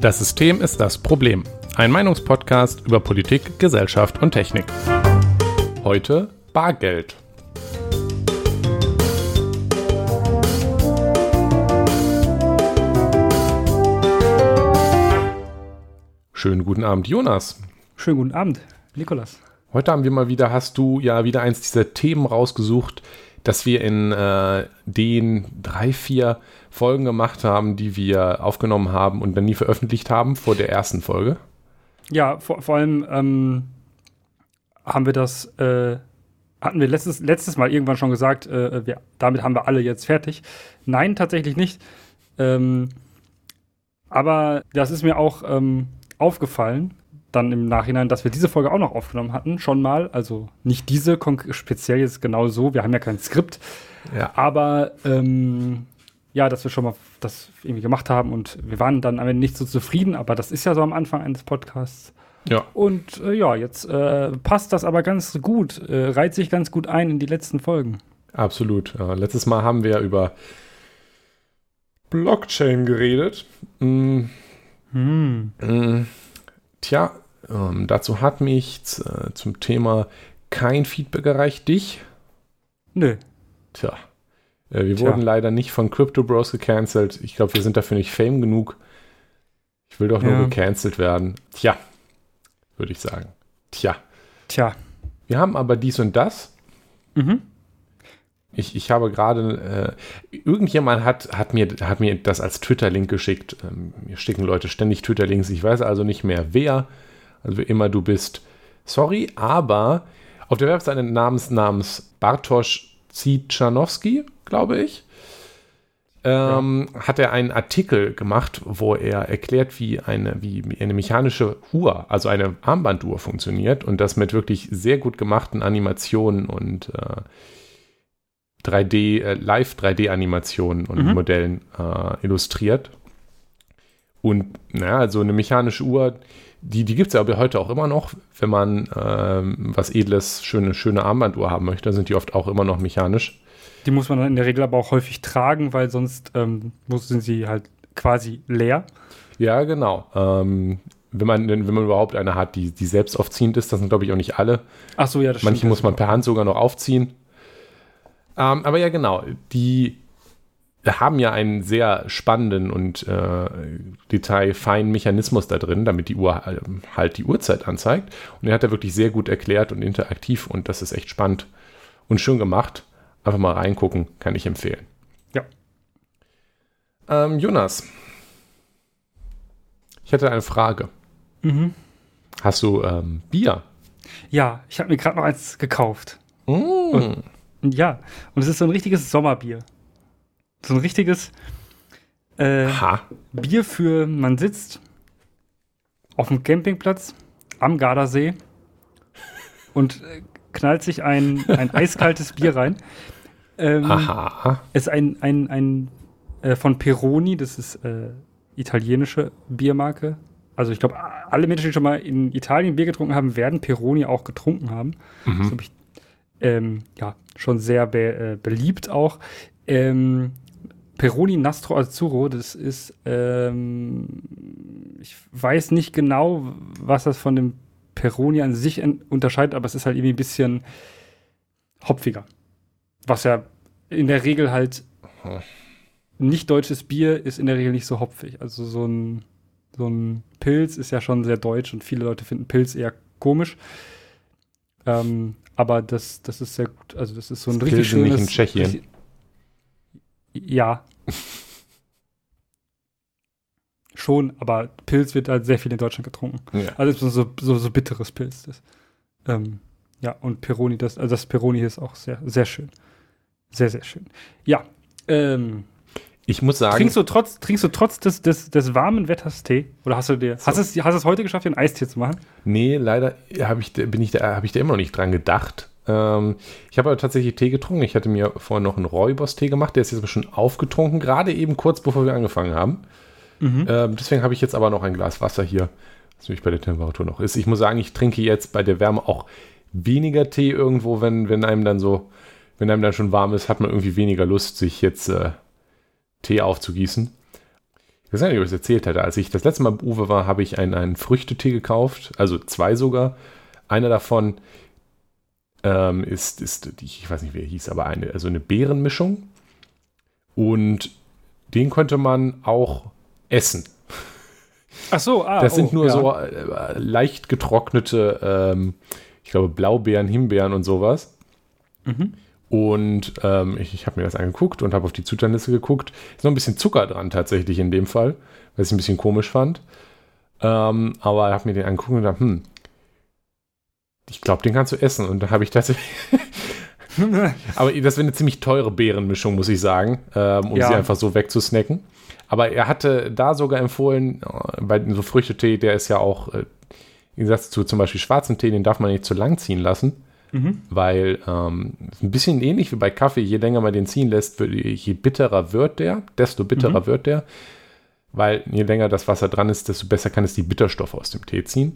Das System ist das Problem. Ein Meinungspodcast über Politik, Gesellschaft und Technik. Heute Bargeld. Schönen guten Abend, Jonas. Schönen guten Abend, Nikolas. Heute haben wir mal wieder, hast du ja wieder eins dieser Themen rausgesucht, dass wir in äh, den drei, vier Folgen gemacht haben, die wir aufgenommen haben und dann nie veröffentlicht haben vor der ersten Folge. Ja, vor, vor allem ähm, haben wir das, äh, hatten wir letztes, letztes Mal irgendwann schon gesagt, äh, wir, damit haben wir alle jetzt fertig. Nein, tatsächlich nicht. Ähm, aber das ist mir auch ähm, aufgefallen, dann im Nachhinein, dass wir diese Folge auch noch aufgenommen hatten, schon mal. Also nicht diese speziell jetzt genau so, wir haben ja kein Skript. Ja. Aber ähm, ja, dass wir schon mal das irgendwie gemacht haben und wir waren dann am Ende nicht so zufrieden, aber das ist ja so am Anfang eines Podcasts. Ja. Und äh, ja, jetzt äh, passt das aber ganz gut, äh, reiht sich ganz gut ein in die letzten Folgen. Absolut. Ja, letztes Mal haben wir über Blockchain geredet. Mm. Hm. Mm. Tja, ähm, dazu hat mich äh, zum Thema kein Feedback erreicht. Dich? Nö. Tja. Äh, wir Tja. wurden leider nicht von Crypto Bros gecancelt. Ich glaube, wir sind dafür nicht fame genug. Ich will doch ja. nur gecancelt werden. Tja, würde ich sagen. Tja. Tja. Wir haben aber dies und das. Mhm. Ich, ich habe gerade, äh, irgendjemand hat, hat, mir, hat mir das als Twitter-Link geschickt. Ähm, mir schicken Leute ständig Twitter-Links. Ich weiß also nicht mehr wer. Also immer du bist. Sorry, aber auf der Webseite namens, namens Bartosz Zichanowski, glaube ich, ähm, ja. hat er einen Artikel gemacht, wo er erklärt, wie eine, wie eine mechanische Uhr, also eine Armbanduhr funktioniert und das mit wirklich sehr gut gemachten Animationen und äh, 3D, äh, Live-3D-Animationen und mhm. Modellen äh, illustriert. Und naja, also eine mechanische Uhr, die, die gibt es ja aber heute auch immer noch, wenn man ähm, was Edles, schöne, schöne Armbanduhr haben möchte, sind die oft auch immer noch mechanisch. Die muss man dann in der Regel aber auch häufig tragen, weil sonst ähm, sind sie halt quasi leer. Ja, genau. Ähm, wenn man, wenn man überhaupt eine hat, die, die selbst aufziehend ist, das sind glaube ich auch nicht alle. Ach so, ja, das Manche stimmt. muss man per Hand sogar noch aufziehen. Ähm, aber ja, genau. Die haben ja einen sehr spannenden und äh, detailfeinen Mechanismus da drin, damit die Uhr äh, halt die Uhrzeit anzeigt. Und er hat da wirklich sehr gut erklärt und interaktiv und das ist echt spannend und schön gemacht. Einfach mal reingucken, kann ich empfehlen. Ja. Ähm, Jonas, ich hätte eine Frage. Mhm. Hast du ähm, Bier? Ja, ich habe mir gerade noch eins gekauft. Mm. Und, ja, und es ist so ein richtiges Sommerbier. So ein richtiges äh, Bier für, man sitzt auf dem Campingplatz am Gardasee und äh, knallt sich ein, ein eiskaltes Bier rein. Ähm, Aha. Ist ein, ein, ein äh, von Peroni, das ist äh, italienische Biermarke. Also ich glaube, alle Menschen, die schon mal in Italien Bier getrunken haben, werden Peroni auch getrunken haben. Mhm. Das ich ähm, ja schon sehr be äh, beliebt auch. Ähm, Peroni Nastro Azzurro, das ist, ähm, ich weiß nicht genau, was das von dem Peroni an sich unterscheidet, aber es ist halt irgendwie ein bisschen hopfiger. Was ja in der Regel halt nicht deutsches Bier ist in der Regel nicht so hopfig. Also so ein, so ein Pilz ist ja schon sehr deutsch und viele Leute finden Pilz eher komisch. Ähm, aber das, das ist sehr gut. Also das ist so ein das richtig schönes. Nicht in Tschechien. Ja. Schon, aber Pilz wird halt sehr viel in Deutschland getrunken. Ja. Also so, so, so bitteres Pilz. Das. Ähm, ja, und Peroni, das, also das Peroni ist auch sehr, sehr schön. Sehr, sehr schön. Ja. Ähm, ich muss sagen. Trinkst du trotz, trinkst du trotz des, des, des warmen Wetters Tee? Oder hast du dir. So. Hast du es heute geschafft, den Eistee zu machen? Nee, leider hab ich, bin ich da, habe ich da immer noch nicht dran gedacht. Ähm, ich habe aber tatsächlich Tee getrunken. Ich hatte mir vorher noch einen Räubers-Tee gemacht. Der ist jetzt aber schon aufgetrunken, gerade eben kurz bevor wir angefangen haben. Mhm. Ähm, deswegen habe ich jetzt aber noch ein Glas Wasser hier, was nämlich bei der Temperatur noch ist. Ich muss sagen, ich trinke jetzt bei der Wärme auch weniger Tee irgendwo, wenn, wenn einem dann so, wenn einem dann schon warm ist, hat man irgendwie weniger Lust, sich jetzt äh, Tee aufzugießen. ich weiß nicht, ob ich es erzählt hatte. Als ich das letzte Mal bei Uwe war, habe ich einen, einen Früchtetee gekauft, also zwei sogar. Einer davon ähm, ist, ist, ich weiß nicht, wie er hieß, aber eine, also eine Beerenmischung. Und den könnte man auch essen. Ach so, ah, Das sind oh, nur ja. so äh, leicht getrocknete, ähm, ich glaube, Blaubeeren, Himbeeren und sowas. Mhm. Und ähm, ich, ich habe mir das angeguckt und habe auf die Zutatenliste geguckt. Ist noch ein bisschen Zucker dran tatsächlich in dem Fall, was ich ein bisschen komisch fand. Ähm, aber ich habe mir den angeguckt und gedacht, hm, ich glaube, den kannst du essen. Und da habe ich tatsächlich. aber das wäre eine ziemlich teure Beerenmischung, muss ich sagen, ähm, um ja. sie einfach so wegzusnacken. Aber er hatte da sogar empfohlen, äh, bei so Früchtetee, der ist ja auch, äh, im Gegensatz zu zum Beispiel schwarzen Tee, den darf man nicht zu lang ziehen lassen. Mhm. Weil ähm, ein bisschen ähnlich wie bei Kaffee, je länger man den ziehen lässt, je bitterer wird der, desto bitterer mhm. wird der. Weil je länger das Wasser dran ist, desto besser kann es die Bitterstoffe aus dem Tee ziehen.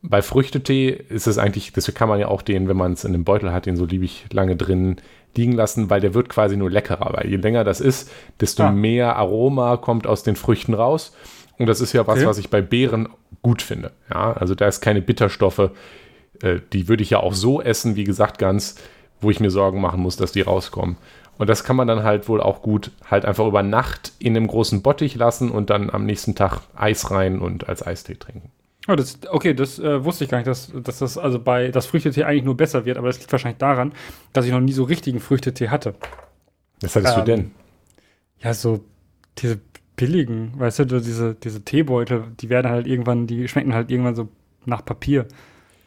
Bei Früchtetee ist es eigentlich, deswegen kann man ja auch den, wenn man es in einem Beutel hat, den so liebig lange drin liegen lassen, weil der wird quasi nur leckerer. Weil je länger das ist, desto ah. mehr Aroma kommt aus den Früchten raus. Und das ist ja was, okay. was ich bei Beeren gut finde. Ja, also da ist keine Bitterstoffe. Äh, die würde ich ja auch so essen, wie gesagt, ganz, wo ich mir Sorgen machen muss, dass die rauskommen. Und das kann man dann halt wohl auch gut halt einfach über Nacht in einem großen Bottich lassen und dann am nächsten Tag Eis rein und als Eistee trinken. Oh, das, okay, das äh, wusste ich gar nicht, dass, dass das also bei das Früchtetee eigentlich nur besser wird, aber das liegt wahrscheinlich daran, dass ich noch nie so richtigen Früchtetee hatte. Was hattest ähm, du denn? Ja, so diese billigen, weißt du, diese, diese Teebeutel, die werden halt irgendwann, die schmecken halt irgendwann so nach Papier.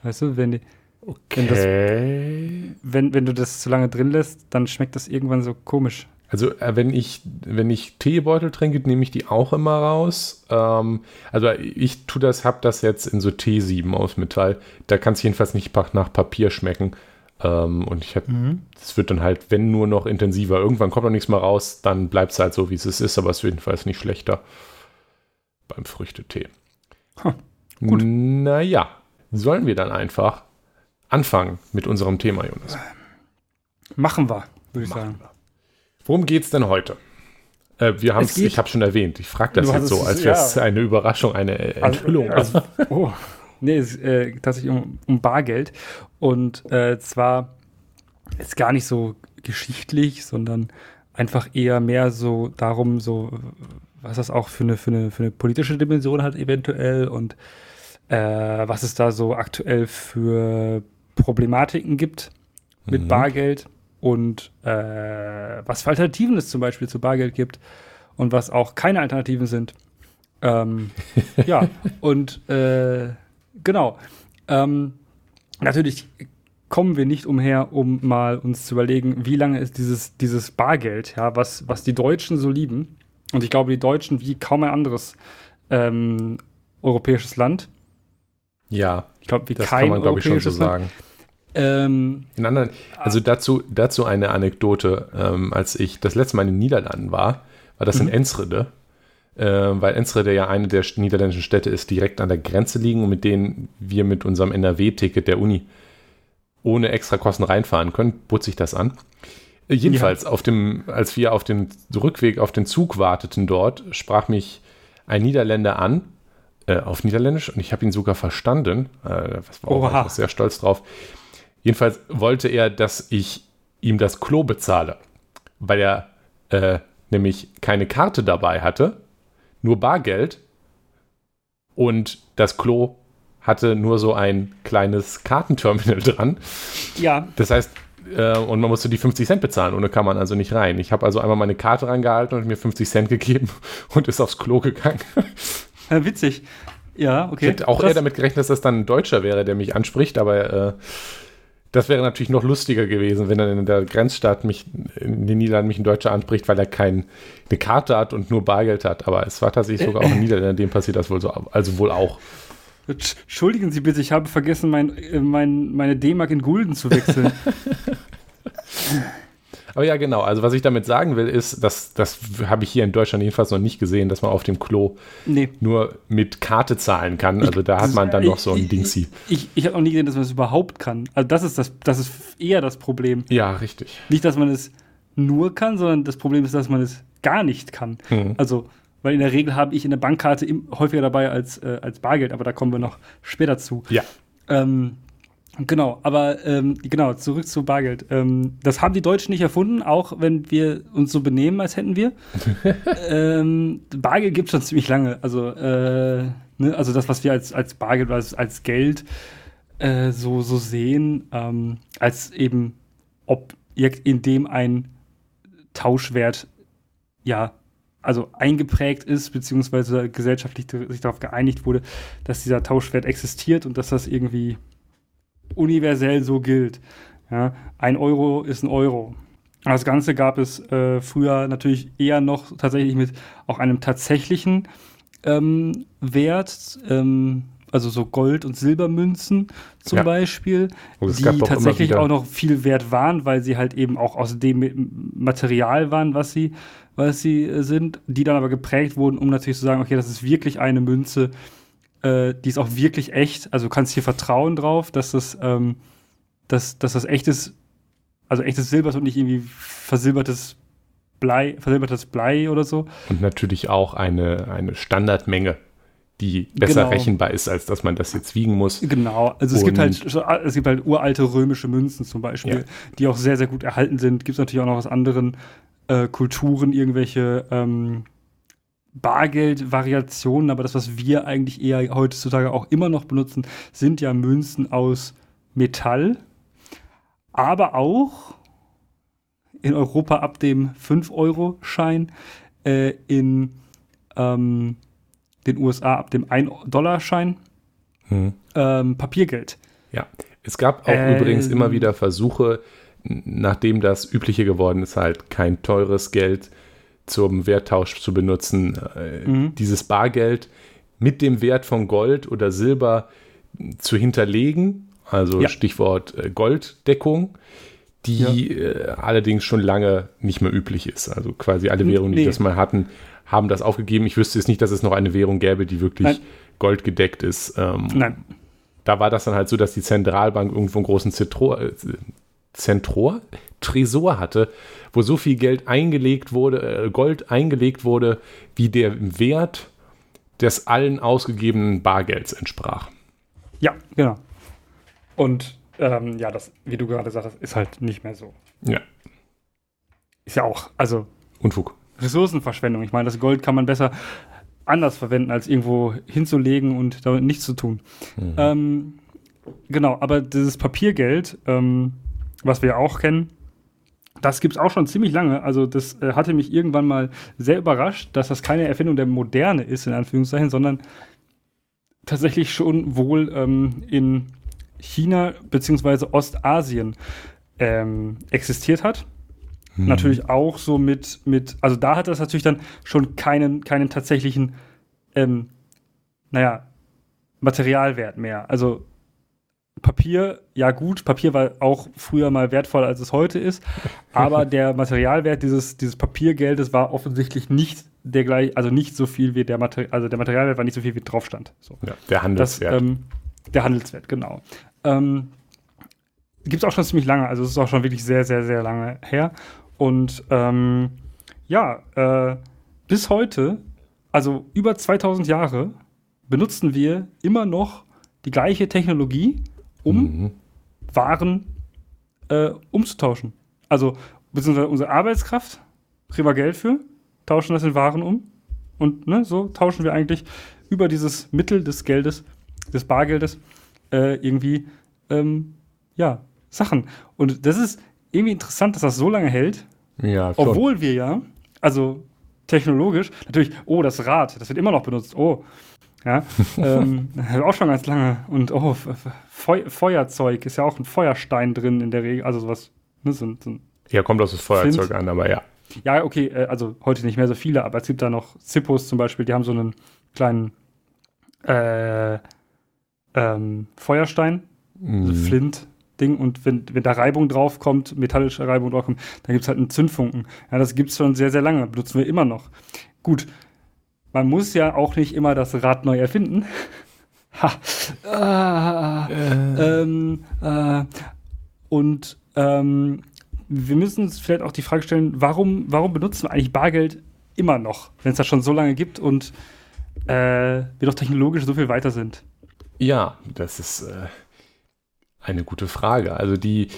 Weißt du, wenn die. Okay. Wenn, das, wenn, wenn du das zu lange drin lässt, dann schmeckt das irgendwann so komisch. Also äh, wenn ich, wenn ich Teebeutel trinke, nehme ich die auch immer raus. Ähm, also ich tue das, habe das jetzt in so Teesieben aus Metall. Da kann es jedenfalls nicht nach Papier schmecken. Ähm, und ich habe, mhm. es wird dann halt, wenn nur noch intensiver. Irgendwann kommt noch nichts mehr raus, dann bleibt es halt so, wie es ist, aber es wird jedenfalls nicht schlechter beim Früchtetee. Huh, gut. Naja, sollen wir dann einfach anfangen mit unserem Thema, Jonas? Machen wir, würde ich sagen. Wir. Worum geht es denn heute? Äh, wir haben ich habe schon erwähnt. Ich frage das jetzt so, als wäre es ja. eine Überraschung, eine also, Enthüllung. Also, also, oh, nee, es äh, tatsächlich um, um, Bargeld. Und äh, zwar ist gar nicht so geschichtlich, sondern einfach eher mehr so darum, so was das auch für eine, für eine, für eine politische Dimension hat eventuell und äh, was es da so aktuell für Problematiken gibt mit mhm. Bargeld und äh, was für Alternativen es zum Beispiel zu Bargeld gibt und was auch keine Alternativen sind. Ähm, ja, und äh, genau. Ähm, natürlich kommen wir nicht umher, um mal uns zu überlegen, wie lange ist dieses, dieses Bargeld, ja, was, was die Deutschen so lieben. Und ich glaube, die Deutschen wie kaum ein anderes ähm, europäisches Land. Ja, ich glaube, wie das kein kann man, glaube ich, schon so sagen. Land ähm, in anderen, also dazu, dazu eine Anekdote. Ähm, als ich das letzte Mal in den Niederlanden war, war das in mhm. Enschede. Äh, weil Enschede ja eine der niederländischen Städte ist, die direkt an der Grenze liegen und mit denen wir mit unserem NRW-Ticket der Uni ohne extra Kosten reinfahren können, bot sich das an. Äh, jedenfalls, ja. auf dem, als wir auf dem Rückweg auf den Zug warteten dort, sprach mich ein Niederländer an, äh, auf Niederländisch, und ich habe ihn sogar verstanden. Äh, was war auch sehr stolz drauf. Jedenfalls wollte er, dass ich ihm das Klo bezahle, weil er äh, nämlich keine Karte dabei hatte, nur Bargeld und das Klo hatte nur so ein kleines Kartenterminal dran. Ja. Das heißt, äh, und man musste die 50 Cent bezahlen, ohne kann man also nicht rein. Ich habe also einmal meine Karte rangehalten und mir 50 Cent gegeben und ist aufs Klo gegangen. Ja, witzig. Ja, okay. Ich hätte auch Krass. eher damit gerechnet, dass das dann ein Deutscher wäre, der mich anspricht, aber äh, das wäre natürlich noch lustiger gewesen, wenn dann in der Grenzstadt mich, in den Niederlanden mich ein Deutscher anspricht, weil er keine Karte hat und nur Bargeld hat. Aber es war tatsächlich sogar auch in Niederlanden, dem passiert das wohl so, also wohl auch. Entschuldigen Sie bitte, ich habe vergessen, mein, äh, mein, meine D-Mark in Gulden zu wechseln. Aber ja, genau. Also, was ich damit sagen will, ist, dass das habe ich hier in Deutschland jedenfalls noch nicht gesehen, dass man auf dem Klo nee. nur mit Karte zahlen kann. Also, da hat man dann noch so ein Dingsy. Ich, ich, ich habe noch nie gesehen, dass man es überhaupt kann. Also, das ist, das, das ist eher das Problem. Ja, richtig. Nicht, dass man es nur kann, sondern das Problem ist, dass man es gar nicht kann. Hm. Also, Weil in der Regel habe ich in der Bankkarte häufiger dabei als, äh, als Bargeld, aber da kommen wir noch später zu. Ja. Ähm, Genau, aber ähm, genau, zurück zu Bargeld. Ähm, das haben die Deutschen nicht erfunden, auch wenn wir uns so benehmen, als hätten wir. ähm, Bargeld gibt es schon ziemlich lange. Also, äh, ne, also das, was wir als, als Bargeld, als, als Geld äh, so, so sehen, ähm, als eben Objekt, in dem ein Tauschwert ja also eingeprägt ist, beziehungsweise gesellschaftlich sich darauf geeinigt wurde, dass dieser Tauschwert existiert und dass das irgendwie universell so gilt. Ja, ein Euro ist ein Euro. Das Ganze gab es äh, früher natürlich eher noch tatsächlich mit auch einem tatsächlichen ähm, Wert, ähm, also so Gold- und Silbermünzen zum ja. Beispiel, die tatsächlich auch noch viel wert waren, weil sie halt eben auch aus dem Material waren, was sie, was sie äh, sind, die dann aber geprägt wurden, um natürlich zu sagen, okay, das ist wirklich eine Münze, äh, die ist auch wirklich echt. Also du kannst hier vertrauen drauf, dass das, ähm, dass, dass das echtes, also echtes Silber ist und nicht irgendwie versilbertes Blei, versilbertes Blei oder so. Und natürlich auch eine, eine Standardmenge die besser genau. rechenbar ist, als dass man das jetzt wiegen muss. Genau, also es gibt halt es gibt halt uralte römische Münzen zum Beispiel, ja. die auch sehr, sehr gut erhalten sind. Gibt es natürlich auch noch aus anderen äh, Kulturen irgendwelche ähm, Bargeld-Variationen, aber das, was wir eigentlich eher heutzutage auch immer noch benutzen, sind ja Münzen aus Metall, aber auch in Europa ab dem 5-Euro-Schein, äh, in ähm, den USA ab dem 1-Dollar-Schein hm. ähm, Papiergeld. Ja, es gab auch ähm, übrigens immer wieder Versuche, nachdem das übliche geworden ist, halt kein teures Geld zum Werttausch zu benutzen, äh, mhm. dieses Bargeld mit dem Wert von Gold oder Silber zu hinterlegen, also ja. Stichwort äh, Golddeckung, die ja. äh, allerdings schon lange nicht mehr üblich ist. Also quasi alle Währungen, nee. die das mal hatten, haben das aufgegeben. Ich wüsste jetzt nicht, dass es noch eine Währung gäbe, die wirklich Nein. goldgedeckt ist. Ähm, Nein. Da war das dann halt so, dass die Zentralbank irgendwo einen großen Zentro äh, Zentror, Tresor hatte, wo so viel Geld eingelegt wurde, äh, Gold eingelegt wurde, wie der Wert des allen ausgegebenen Bargelds entsprach. Ja, genau. Und ähm, ja, das, wie du gerade sagst, ist halt nicht mehr so. Ja. Ist ja auch, also. Unfug. Ressourcenverschwendung. Ich meine, das Gold kann man besser anders verwenden, als irgendwo hinzulegen und damit nichts zu tun. Mhm. Ähm, genau, aber dieses Papiergeld, ähm, was wir auch kennen, das gibt es auch schon ziemlich lange. Also das äh, hatte mich irgendwann mal sehr überrascht, dass das keine Erfindung der Moderne ist, in Anführungszeichen, sondern tatsächlich schon wohl ähm, in China bzw. Ostasien ähm, existiert hat. Hm. Natürlich auch so mit, mit, also da hat das natürlich dann schon keinen, keinen tatsächlichen, ähm, naja, Materialwert mehr. Also Papier, ja gut, Papier war auch früher mal wertvoller, als es heute ist, aber der Materialwert dieses, dieses Papiergeldes war offensichtlich nicht der gleich, also nicht so viel wie der Material, also der Materialwert war nicht so viel, wie drauf stand. So. Ja, der Handelswert. Das, ähm, der Handelswert, genau. Ähm, Gibt es auch schon ziemlich lange, also es ist auch schon wirklich sehr, sehr, sehr lange her. Und ähm, ja, äh, bis heute, also über 2000 Jahre, benutzen wir immer noch die gleiche Technologie, um mhm. Waren äh, umzutauschen. Also, beziehungsweise unsere Arbeitskraft, kriegen wir Geld für, tauschen das in Waren um. Und ne, so tauschen wir eigentlich über dieses Mittel des Geldes, des Bargeldes, äh, irgendwie, ähm, ja, Sachen. Und das ist irgendwie interessant, dass das so lange hält. Ja, schon. Obwohl wir ja, also technologisch, natürlich, oh, das Rad, das wird immer noch benutzt. Oh, ja, ähm, auch schon ganz lange. Und oh, Feu Feuerzeug ist ja auch ein Feuerstein drin in der Regel. Also sowas. Ne, so, so ja, kommt aus das Feuerzeug Flint. an, aber ja. Ja, okay, äh, also heute nicht mehr so viele, aber es gibt da noch Zippos zum Beispiel, die haben so einen kleinen äh, ähm, Feuerstein, mhm. so Flint-Ding. Und wenn, wenn da Reibung draufkommt, metallische Reibung draufkommt, dann gibt es halt einen Zündfunken. Ja, das gibt es schon sehr, sehr lange, benutzen wir immer noch. Gut, man muss ja auch nicht immer das Rad neu erfinden. ha. Ah, äh. Ähm, äh, und ähm, wir müssen uns vielleicht auch die Frage stellen, warum, warum benutzen wir eigentlich Bargeld immer noch, wenn es das schon so lange gibt und äh, wir doch technologisch so viel weiter sind? Ja, das ist äh, eine gute Frage. Also die,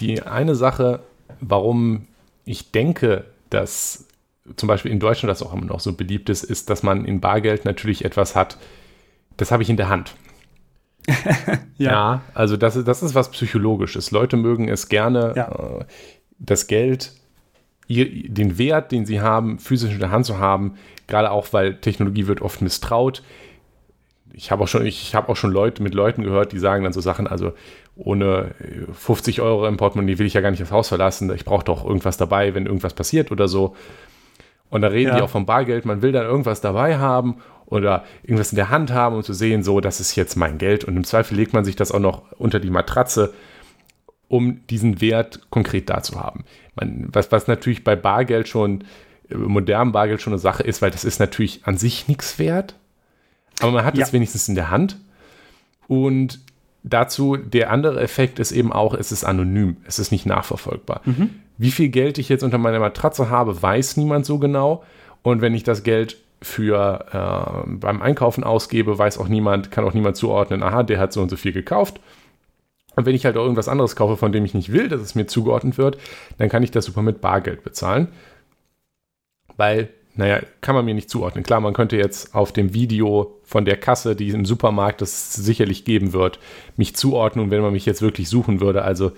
die eine Sache, warum ich denke, dass zum Beispiel in Deutschland das auch immer noch so beliebt ist, ist, dass man in Bargeld natürlich etwas hat, das habe ich in der Hand. ja. ja. also das, das ist was Psychologisches. Leute mögen es gerne, ja. äh, das Geld, ihr, den Wert, den sie haben, physisch in der Hand zu haben, gerade auch, weil Technologie wird oft misstraut. Ich habe auch schon, ich habe auch schon Leute mit Leuten gehört, die sagen dann so Sachen, also ohne 50 Euro im Portemonnaie will ich ja gar nicht das Haus verlassen. Ich brauche doch irgendwas dabei, wenn irgendwas passiert oder so. Und da reden ja. die auch vom Bargeld, man will dann irgendwas dabei haben oder irgendwas in der Hand haben, um zu sehen, so, das ist jetzt mein Geld. Und im Zweifel legt man sich das auch noch unter die Matratze, um diesen Wert konkret da zu haben. Man, was, was natürlich bei Bargeld schon, äh, modernem Bargeld schon eine Sache ist, weil das ist natürlich an sich nichts wert. Aber man hat es wenigstens in der Hand. Und dazu, der andere Effekt ist eben auch, es ist anonym, es ist nicht nachverfolgbar. Mhm. Wie viel Geld ich jetzt unter meiner Matratze habe, weiß niemand so genau. Und wenn ich das Geld für äh, beim Einkaufen ausgebe, weiß auch niemand, kann auch niemand zuordnen, aha, der hat so und so viel gekauft. Und wenn ich halt auch irgendwas anderes kaufe, von dem ich nicht will, dass es mir zugeordnet wird, dann kann ich das super mit Bargeld bezahlen. Weil, naja, kann man mir nicht zuordnen. Klar, man könnte jetzt auf dem Video von der Kasse, die im Supermarkt das sicherlich geben wird, mich zuordnen, wenn man mich jetzt wirklich suchen würde. Also.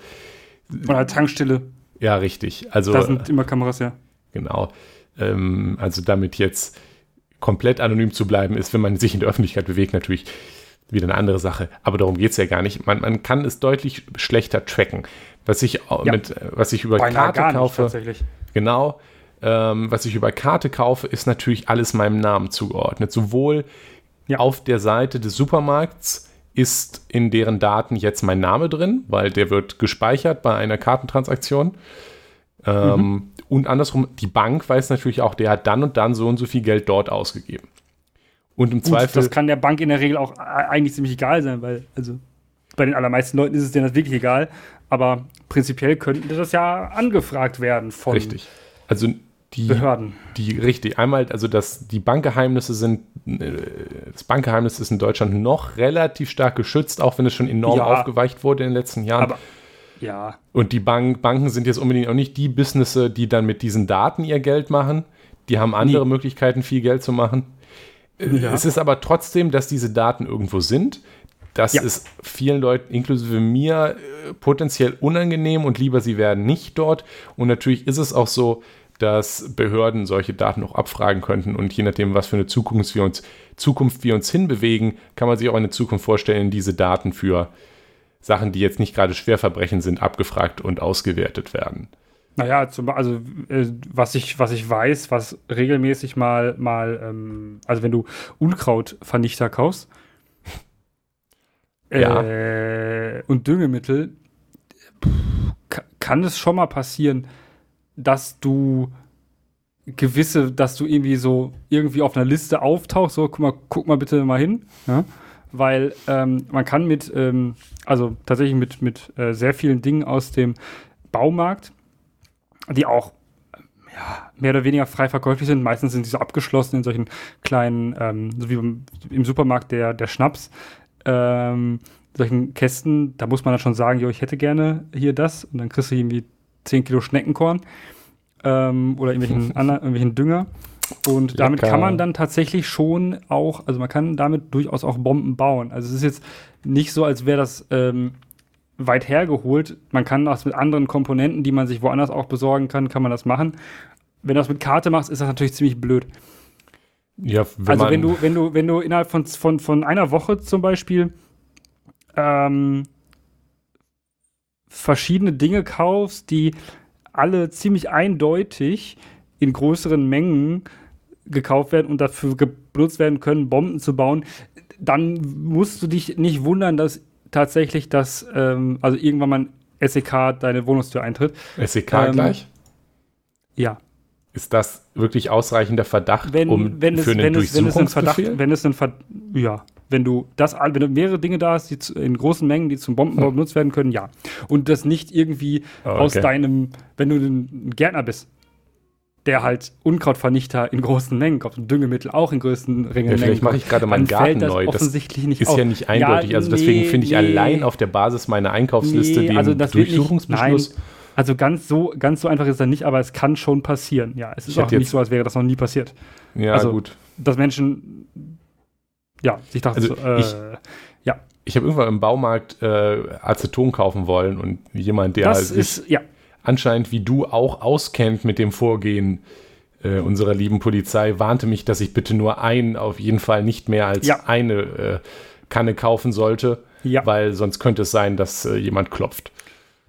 Oder Tankstelle. Ja, richtig. Also, da sind immer Kameras, ja. Genau. Ähm, also damit jetzt komplett anonym zu bleiben, ist, wenn man sich in der Öffentlichkeit bewegt, natürlich wieder eine andere Sache. Aber darum geht es ja gar nicht. Man, man kann es deutlich schlechter tracken. Was ich, ja. mit, was ich über Beinahe Karte kaufe. Nicht, genau. Ähm, was ich über Karte kaufe, ist natürlich alles meinem Namen zugeordnet. Sowohl ja. auf der Seite des Supermarkts ist in deren Daten jetzt mein Name drin, weil der wird gespeichert bei einer Kartentransaktion. Ähm, mhm. Und andersrum, die Bank weiß natürlich auch, der hat dann und dann so und so viel Geld dort ausgegeben. Und im Gut, Zweifel. Das kann der Bank in der Regel auch eigentlich ziemlich egal sein, weil, also bei den allermeisten Leuten ist es denen das wirklich egal. Aber prinzipiell könnte das ja angefragt werden von Richtig. Also die Behörden. Die richtig. Einmal, also dass die Bankgeheimnisse sind, äh, das Bankgeheimnis ist in Deutschland noch relativ stark geschützt, auch wenn es schon enorm ja, aufgeweicht wurde in den letzten Jahren. Aber ja. Und die Bank, Banken sind jetzt unbedingt auch nicht die Businesse, die dann mit diesen Daten ihr Geld machen. Die haben andere nee. Möglichkeiten, viel Geld zu machen. Äh, ja. Es ist aber trotzdem, dass diese Daten irgendwo sind. Das ja. ist vielen Leuten, inklusive mir, äh, potenziell unangenehm und lieber sie werden nicht dort. Und natürlich ist es auch so, dass Behörden solche Daten noch abfragen könnten. Und je nachdem, was für eine Zukunft wir uns, Zukunft wir uns hinbewegen, kann man sich auch eine Zukunft vorstellen, diese Daten für Sachen, die jetzt nicht gerade Schwerverbrechen sind, abgefragt und ausgewertet werden. Naja, zum, also äh, was ich was ich weiß, was regelmäßig mal mal ähm, also wenn du Unkrautvernichter kaufst ja. äh, und Düngemittel, pff, kann es schon mal passieren, dass du gewisse, dass du irgendwie so irgendwie auf einer Liste auftauchst, so guck mal, guck mal bitte mal hin, ja? weil ähm, man kann mit, ähm, also tatsächlich mit, mit äh, sehr vielen Dingen aus dem Baumarkt, die auch ja, mehr oder weniger frei verkäuflich sind. Meistens sind sie so abgeschlossen in solchen kleinen, ähm, so wie im Supermarkt der, der Schnaps, ähm, solchen Kästen. Da muss man dann schon sagen, jo, ich hätte gerne hier das. Und dann kriegst du irgendwie 10 Kilo Schneckenkorn ähm, oder irgendwelchen, anderen, irgendwelchen Dünger. Und damit Lecker. kann man dann tatsächlich schon auch, also man kann damit durchaus auch Bomben bauen. Also es ist jetzt nicht so, als wäre das ähm, weit hergeholt. Man kann das mit anderen Komponenten, die man sich woanders auch besorgen kann, kann man das machen. Wenn du das mit Karte machst, ist das natürlich ziemlich blöd. Ja, wenn also wenn du, wenn du, wenn du innerhalb von, von, von einer Woche zum Beispiel ähm, verschiedene Dinge kaufst, die alle ziemlich eindeutig in größeren Mengen gekauft werden und dafür benutzt werden können, Bomben zu bauen, dann musst du dich nicht wundern, dass tatsächlich das, ähm, also irgendwann mal SEK deine Wohnungstür eintritt. SEK ähm, gleich? Ja. Ist das wirklich ausreichender Verdacht, wenn, um wenn es, für einen wenn es, wenn es ein Verdacht, wenn es ein Verdacht, ja, wenn du das, wenn du mehrere Dinge da hast, die zu, in großen Mengen, die zum Bombenbau hm. benutzt werden können, ja. Und das nicht irgendwie oh, okay. aus deinem, wenn du ein Gärtner bist, der halt Unkrautvernichter in großen Mengen kauft und Düngemittel auch in größten Mengen. Ja, vielleicht mache ich gerade meinen Garten das neu. Offensichtlich das nicht ist auf. ja nicht eindeutig. Ja, also deswegen nee, finde ich nee, allein auf der Basis meiner Einkaufsliste nee, den also Durchsuchungsbeschluss. Nicht, also ganz so, ganz so einfach ist das nicht, aber es kann schon passieren. Ja, es ist ich auch nicht so, als wäre das noch nie passiert. Ja, also, gut. Dass Menschen, ja, sich dachten, also so, äh, ich, ja. Ich habe irgendwann im Baumarkt äh, Aceton kaufen wollen und jemand, der das ist, ja. anscheinend wie du auch auskennt mit dem Vorgehen äh, unserer lieben Polizei, warnte mich, dass ich bitte nur ein, auf jeden Fall nicht mehr als ja. eine äh, Kanne kaufen sollte, ja. weil sonst könnte es sein, dass äh, jemand klopft.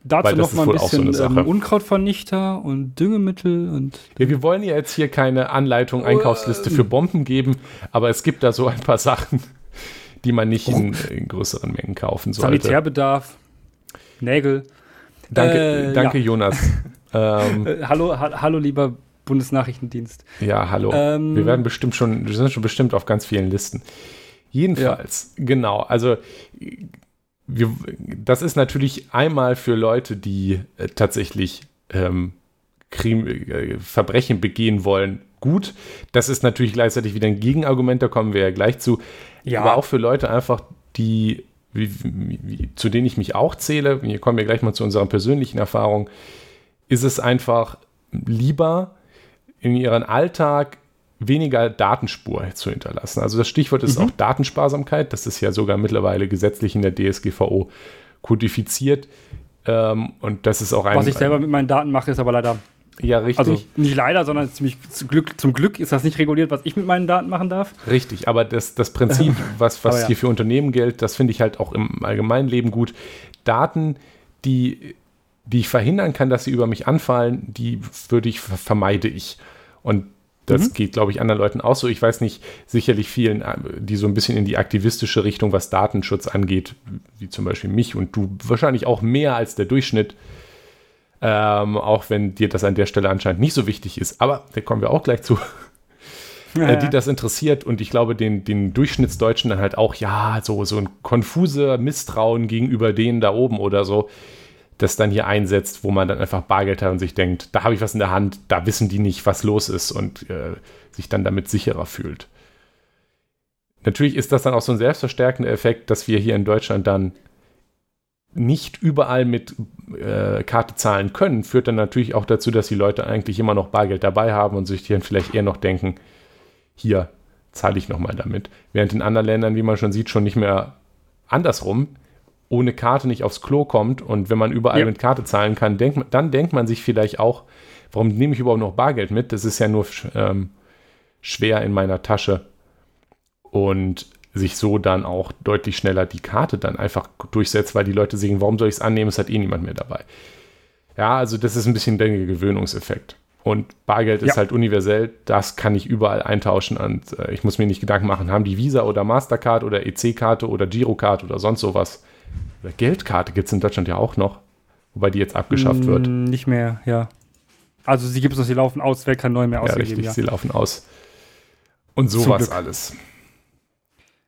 Dazu noch mal ein bisschen so ähm, Unkrautvernichter und Düngemittel und. Ja, wir wollen ja jetzt hier keine Anleitung, Einkaufsliste für Bomben geben, aber es gibt da so ein paar Sachen, die man nicht in, in größeren Mengen kaufen sollte. Sanitärbedarf, Nägel. Danke, äh, danke ja. Jonas. ähm, äh, hallo, ha hallo, lieber Bundesnachrichtendienst. Ja, hallo. Ähm, wir werden bestimmt schon, wir sind schon bestimmt auf ganz vielen Listen. Jedenfalls, ja. genau. Also wir, das ist natürlich einmal für Leute, die äh, tatsächlich ähm, Krim, äh, Verbrechen begehen wollen, gut. Das ist natürlich gleichzeitig wieder ein Gegenargument, da kommen wir ja gleich zu. Ja. Aber auch für Leute einfach, die, wie, wie, zu denen ich mich auch zähle, hier kommen wir gleich mal zu unserer persönlichen Erfahrung, ist es einfach lieber in ihren Alltag weniger Datenspur zu hinterlassen. Also das Stichwort ist mhm. auch Datensparsamkeit. Das ist ja sogar mittlerweile gesetzlich in der DSGVO kodifiziert. Ähm, und das ist auch ein. Was ich selber mit meinen Daten mache, ist aber leider. Ja, richtig. Also nicht leider, sondern ziemlich zum Glück, zum Glück ist das nicht reguliert, was ich mit meinen Daten machen darf. Richtig, aber das, das Prinzip, was, was ja. hier für Unternehmen gilt, das finde ich halt auch im allgemeinen Leben gut. Daten, die, die ich verhindern kann, dass sie über mich anfallen, die würde ich, vermeide ich. Und das mhm. geht, glaube ich, anderen Leuten auch so. Ich weiß nicht, sicherlich vielen, äh, die so ein bisschen in die aktivistische Richtung, was Datenschutz angeht, wie zum Beispiel mich und du, wahrscheinlich auch mehr als der Durchschnitt. Ähm, auch wenn dir das an der Stelle anscheinend nicht so wichtig ist. Aber da kommen wir auch gleich zu. Ja, äh, die das interessiert und ich glaube, den, den Durchschnittsdeutschen dann halt auch, ja, so, so ein konfuser Misstrauen gegenüber denen da oben oder so das dann hier einsetzt, wo man dann einfach Bargeld hat und sich denkt, da habe ich was in der Hand, da wissen die nicht, was los ist und äh, sich dann damit sicherer fühlt. Natürlich ist das dann auch so ein selbstverstärkender Effekt, dass wir hier in Deutschland dann nicht überall mit äh, Karte zahlen können, führt dann natürlich auch dazu, dass die Leute eigentlich immer noch Bargeld dabei haben und sich dann vielleicht eher noch denken, hier zahle ich nochmal damit. Während in anderen Ländern, wie man schon sieht, schon nicht mehr andersrum ohne Karte nicht aufs Klo kommt und wenn man überall ja. mit Karte zahlen kann, denkt, dann denkt man sich vielleicht auch, warum nehme ich überhaupt noch Bargeld mit? Das ist ja nur ähm, schwer in meiner Tasche und sich so dann auch deutlich schneller die Karte dann einfach durchsetzt, weil die Leute sehen, warum soll ich es annehmen, es hat eh niemand mehr dabei. Ja, also das ist ein bisschen der Gewöhnungseffekt. Und Bargeld ja. ist halt universell, das kann ich überall eintauschen und äh, ich muss mir nicht Gedanken machen, haben die Visa oder Mastercard oder EC-Karte oder Girocard oder sonst sowas. Oder Geldkarte gibt es in Deutschland ja auch noch, wobei die jetzt abgeschafft mm, wird. Nicht mehr, ja. Also sie gibt es noch, sie laufen aus, wer kann neu mehr ausgegeben. Ja, richtig, ja. sie laufen aus. Und sowas alles.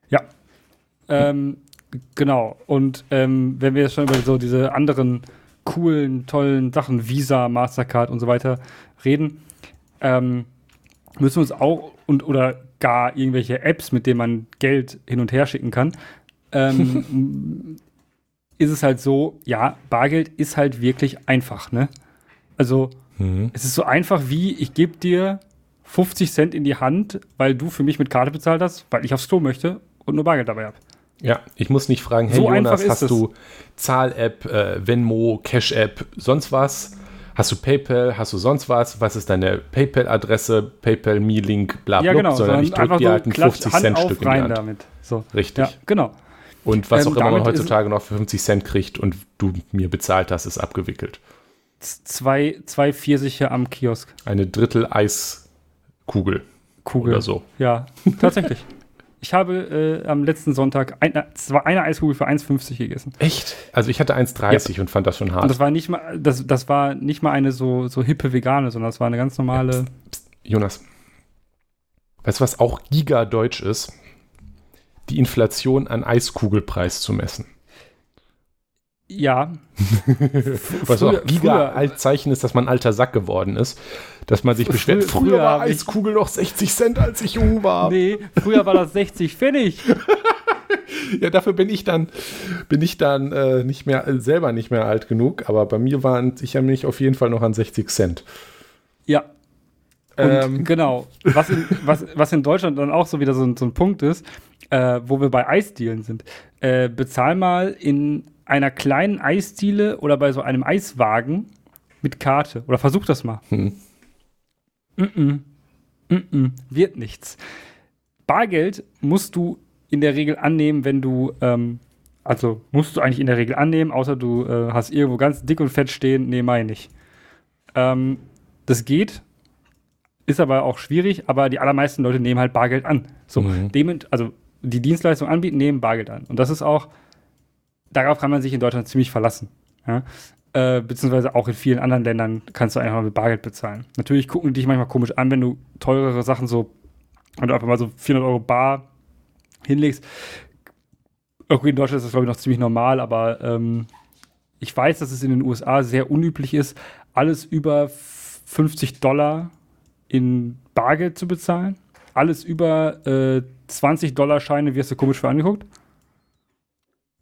Ja. Ähm, genau. Und ähm, wenn wir jetzt schon über so diese anderen coolen, tollen Sachen, Visa, Mastercard und so weiter reden, ähm, müssen wir uns auch und oder gar irgendwelche Apps, mit denen man Geld hin und her schicken kann, ähm, ist es halt so, ja, Bargeld ist halt wirklich einfach, ne? Also, mhm. es ist so einfach wie, ich gebe dir 50 Cent in die Hand, weil du für mich mit Karte bezahlt hast, weil ich aufs Klo möchte und nur Bargeld dabei habe. Ja, ich muss nicht fragen, hey so Jonas, hast du Zahl-App, äh, Venmo, Cash-App, sonst was? Hast du PayPal, hast du sonst was? Was ist deine PayPal-Adresse, PayPal-Me-Link, bla, bla, ja, genau, sondern ich drücke dir halt ein 50-Cent-Stück in die Hand. damit. So. Richtig. Ja, genau. Und was ähm, auch immer man heutzutage noch für 50 Cent kriegt und du mir bezahlt hast, ist abgewickelt. Zwei, zwei Pfirsiche am Kiosk. Eine Drittel Eiskugel. Kugel. Oder so. Ja, tatsächlich. Ich habe äh, am letzten Sonntag ein, äh, eine Eiskugel für 1,50 gegessen. Echt? Also ich hatte 1,30 ja. und fand das schon hart. Und das war nicht mal, das, das war nicht mal eine so, so hippe vegane, sondern das war eine ganz normale. Ja, pst, pst, Jonas. Weißt du, was auch giga-deutsch ist? Die Inflation an Eiskugelpreis zu messen. Ja. Was auch Giga-Altzeichen ist, dass man alter Sack geworden ist. Dass man sich beschwert, früher, früher war Eiskugel noch 60 Cent, als ich jung war. Nee, früher war das 60 Pfennig. ja, dafür bin ich dann, bin ich dann äh, nicht mehr, äh, selber nicht mehr alt genug. Aber bei mir waren, ich erinnere mich auf jeden Fall noch an 60 Cent. Ja, ähm, genau. Was in, was, was in Deutschland dann auch so wieder so, so ein Punkt ist, äh, wo wir bei Eisdielen sind. Äh, bezahl mal in einer kleinen Eisdiele oder bei so einem Eiswagen mit Karte. Oder versuch das mal. Hm. Mm -mm. Mm. Wird nichts. Bargeld musst du in der Regel annehmen, wenn du, ähm, also musst du eigentlich in der Regel annehmen, außer du äh, hast irgendwo ganz dick und fett stehen. Nee, meine ich. Ähm, das geht, ist aber auch schwierig, aber die allermeisten Leute nehmen halt Bargeld an. So, mhm. also die Dienstleistung anbieten, nehmen Bargeld an. Und das ist auch, darauf kann man sich in Deutschland ziemlich verlassen. Ja? Äh, beziehungsweise auch in vielen anderen Ländern kannst du einfach mit Bargeld bezahlen. Natürlich gucken die dich manchmal komisch an, wenn du teurere Sachen so, wenn du einfach mal so 400 Euro bar hinlegst. Okay, in Deutschland ist das, glaube ich, noch ziemlich normal, aber ähm, ich weiß, dass es in den USA sehr unüblich ist, alles über 50 Dollar in Bargeld zu bezahlen. Alles über äh, 20-Dollar-Scheine wirst du komisch für angeguckt.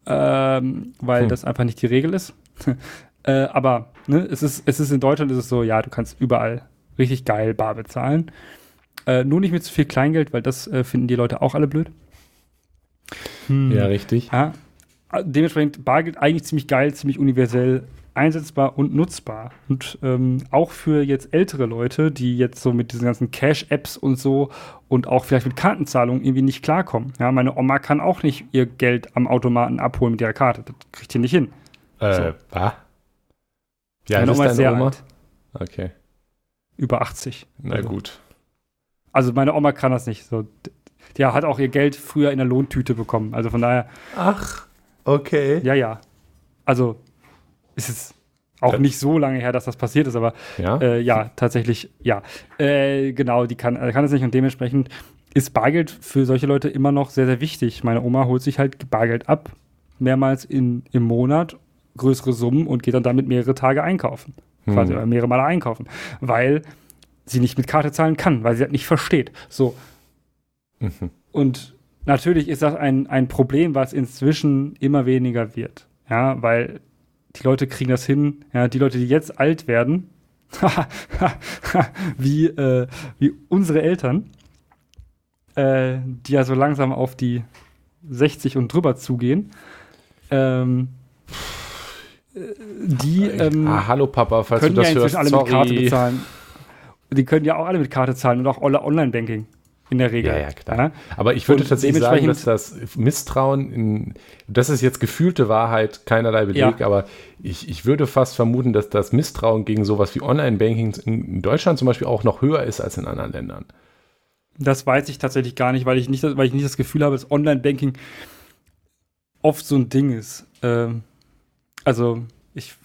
Ähm, weil hm. das einfach nicht die Regel ist. äh, aber ne, es, ist, es ist in Deutschland ist es so, ja, du kannst überall richtig geil bar bezahlen. Äh, nur nicht mit zu viel Kleingeld, weil das äh, finden die Leute auch alle blöd. Hm. Ja, richtig. Ja, dementsprechend Bargeld eigentlich ziemlich geil, ziemlich universell einsetzbar und nutzbar. Und ähm, auch für jetzt ältere Leute, die jetzt so mit diesen ganzen Cash-Apps und so und auch vielleicht mit Kartenzahlungen irgendwie nicht klarkommen. Ja, meine Oma kann auch nicht ihr Geld am Automaten abholen mit ihrer Karte. Das kriegt ihr nicht hin. Äh, so. was? Ja, meine Oma ist sehr Oma? alt. Okay. Über 80. Na also. gut. Also meine Oma kann das nicht. So, die hat auch ihr Geld früher in der Lohntüte bekommen. Also von daher. Ach, okay. Ja, ja. Also ist es auch ja. nicht so lange her, dass das passiert ist, aber ja, äh, ja tatsächlich, ja. Äh, genau, die kann, kann es nicht und dementsprechend ist Bargeld für solche Leute immer noch sehr, sehr wichtig. Meine Oma holt sich halt Bargeld ab, mehrmals in, im Monat, größere Summen und geht dann damit mehrere Tage einkaufen. Hm. Quasi mehrere Male einkaufen. Weil sie nicht mit Karte zahlen kann, weil sie das nicht versteht. So. Mhm. Und natürlich ist das ein, ein Problem, was inzwischen immer weniger wird. Ja, weil die Leute kriegen das hin. Ja, die Leute, die jetzt alt werden, wie, äh, wie unsere Eltern, äh, die ja so langsam auf die 60 und drüber zugehen, ähm, die ähm, ah, hallo Papa, falls können du das ja hörst, alle sorry. mit Karte bezahlen. Die können ja auch alle mit Karte zahlen und auch Online-Banking in der Regel. Ja, ja, klar. Ja? Aber ich würde und tatsächlich sagen, dass das Misstrauen, in, das ist jetzt gefühlte Wahrheit, keinerlei Beleg, ja. aber ich, ich würde fast vermuten, dass das Misstrauen gegen sowas wie Online-Banking in Deutschland zum Beispiel auch noch höher ist als in anderen Ländern. Das weiß ich tatsächlich gar nicht, weil ich nicht, weil ich nicht das Gefühl habe, dass Online-Banking oft so ein Ding ist. Ähm, also, ich.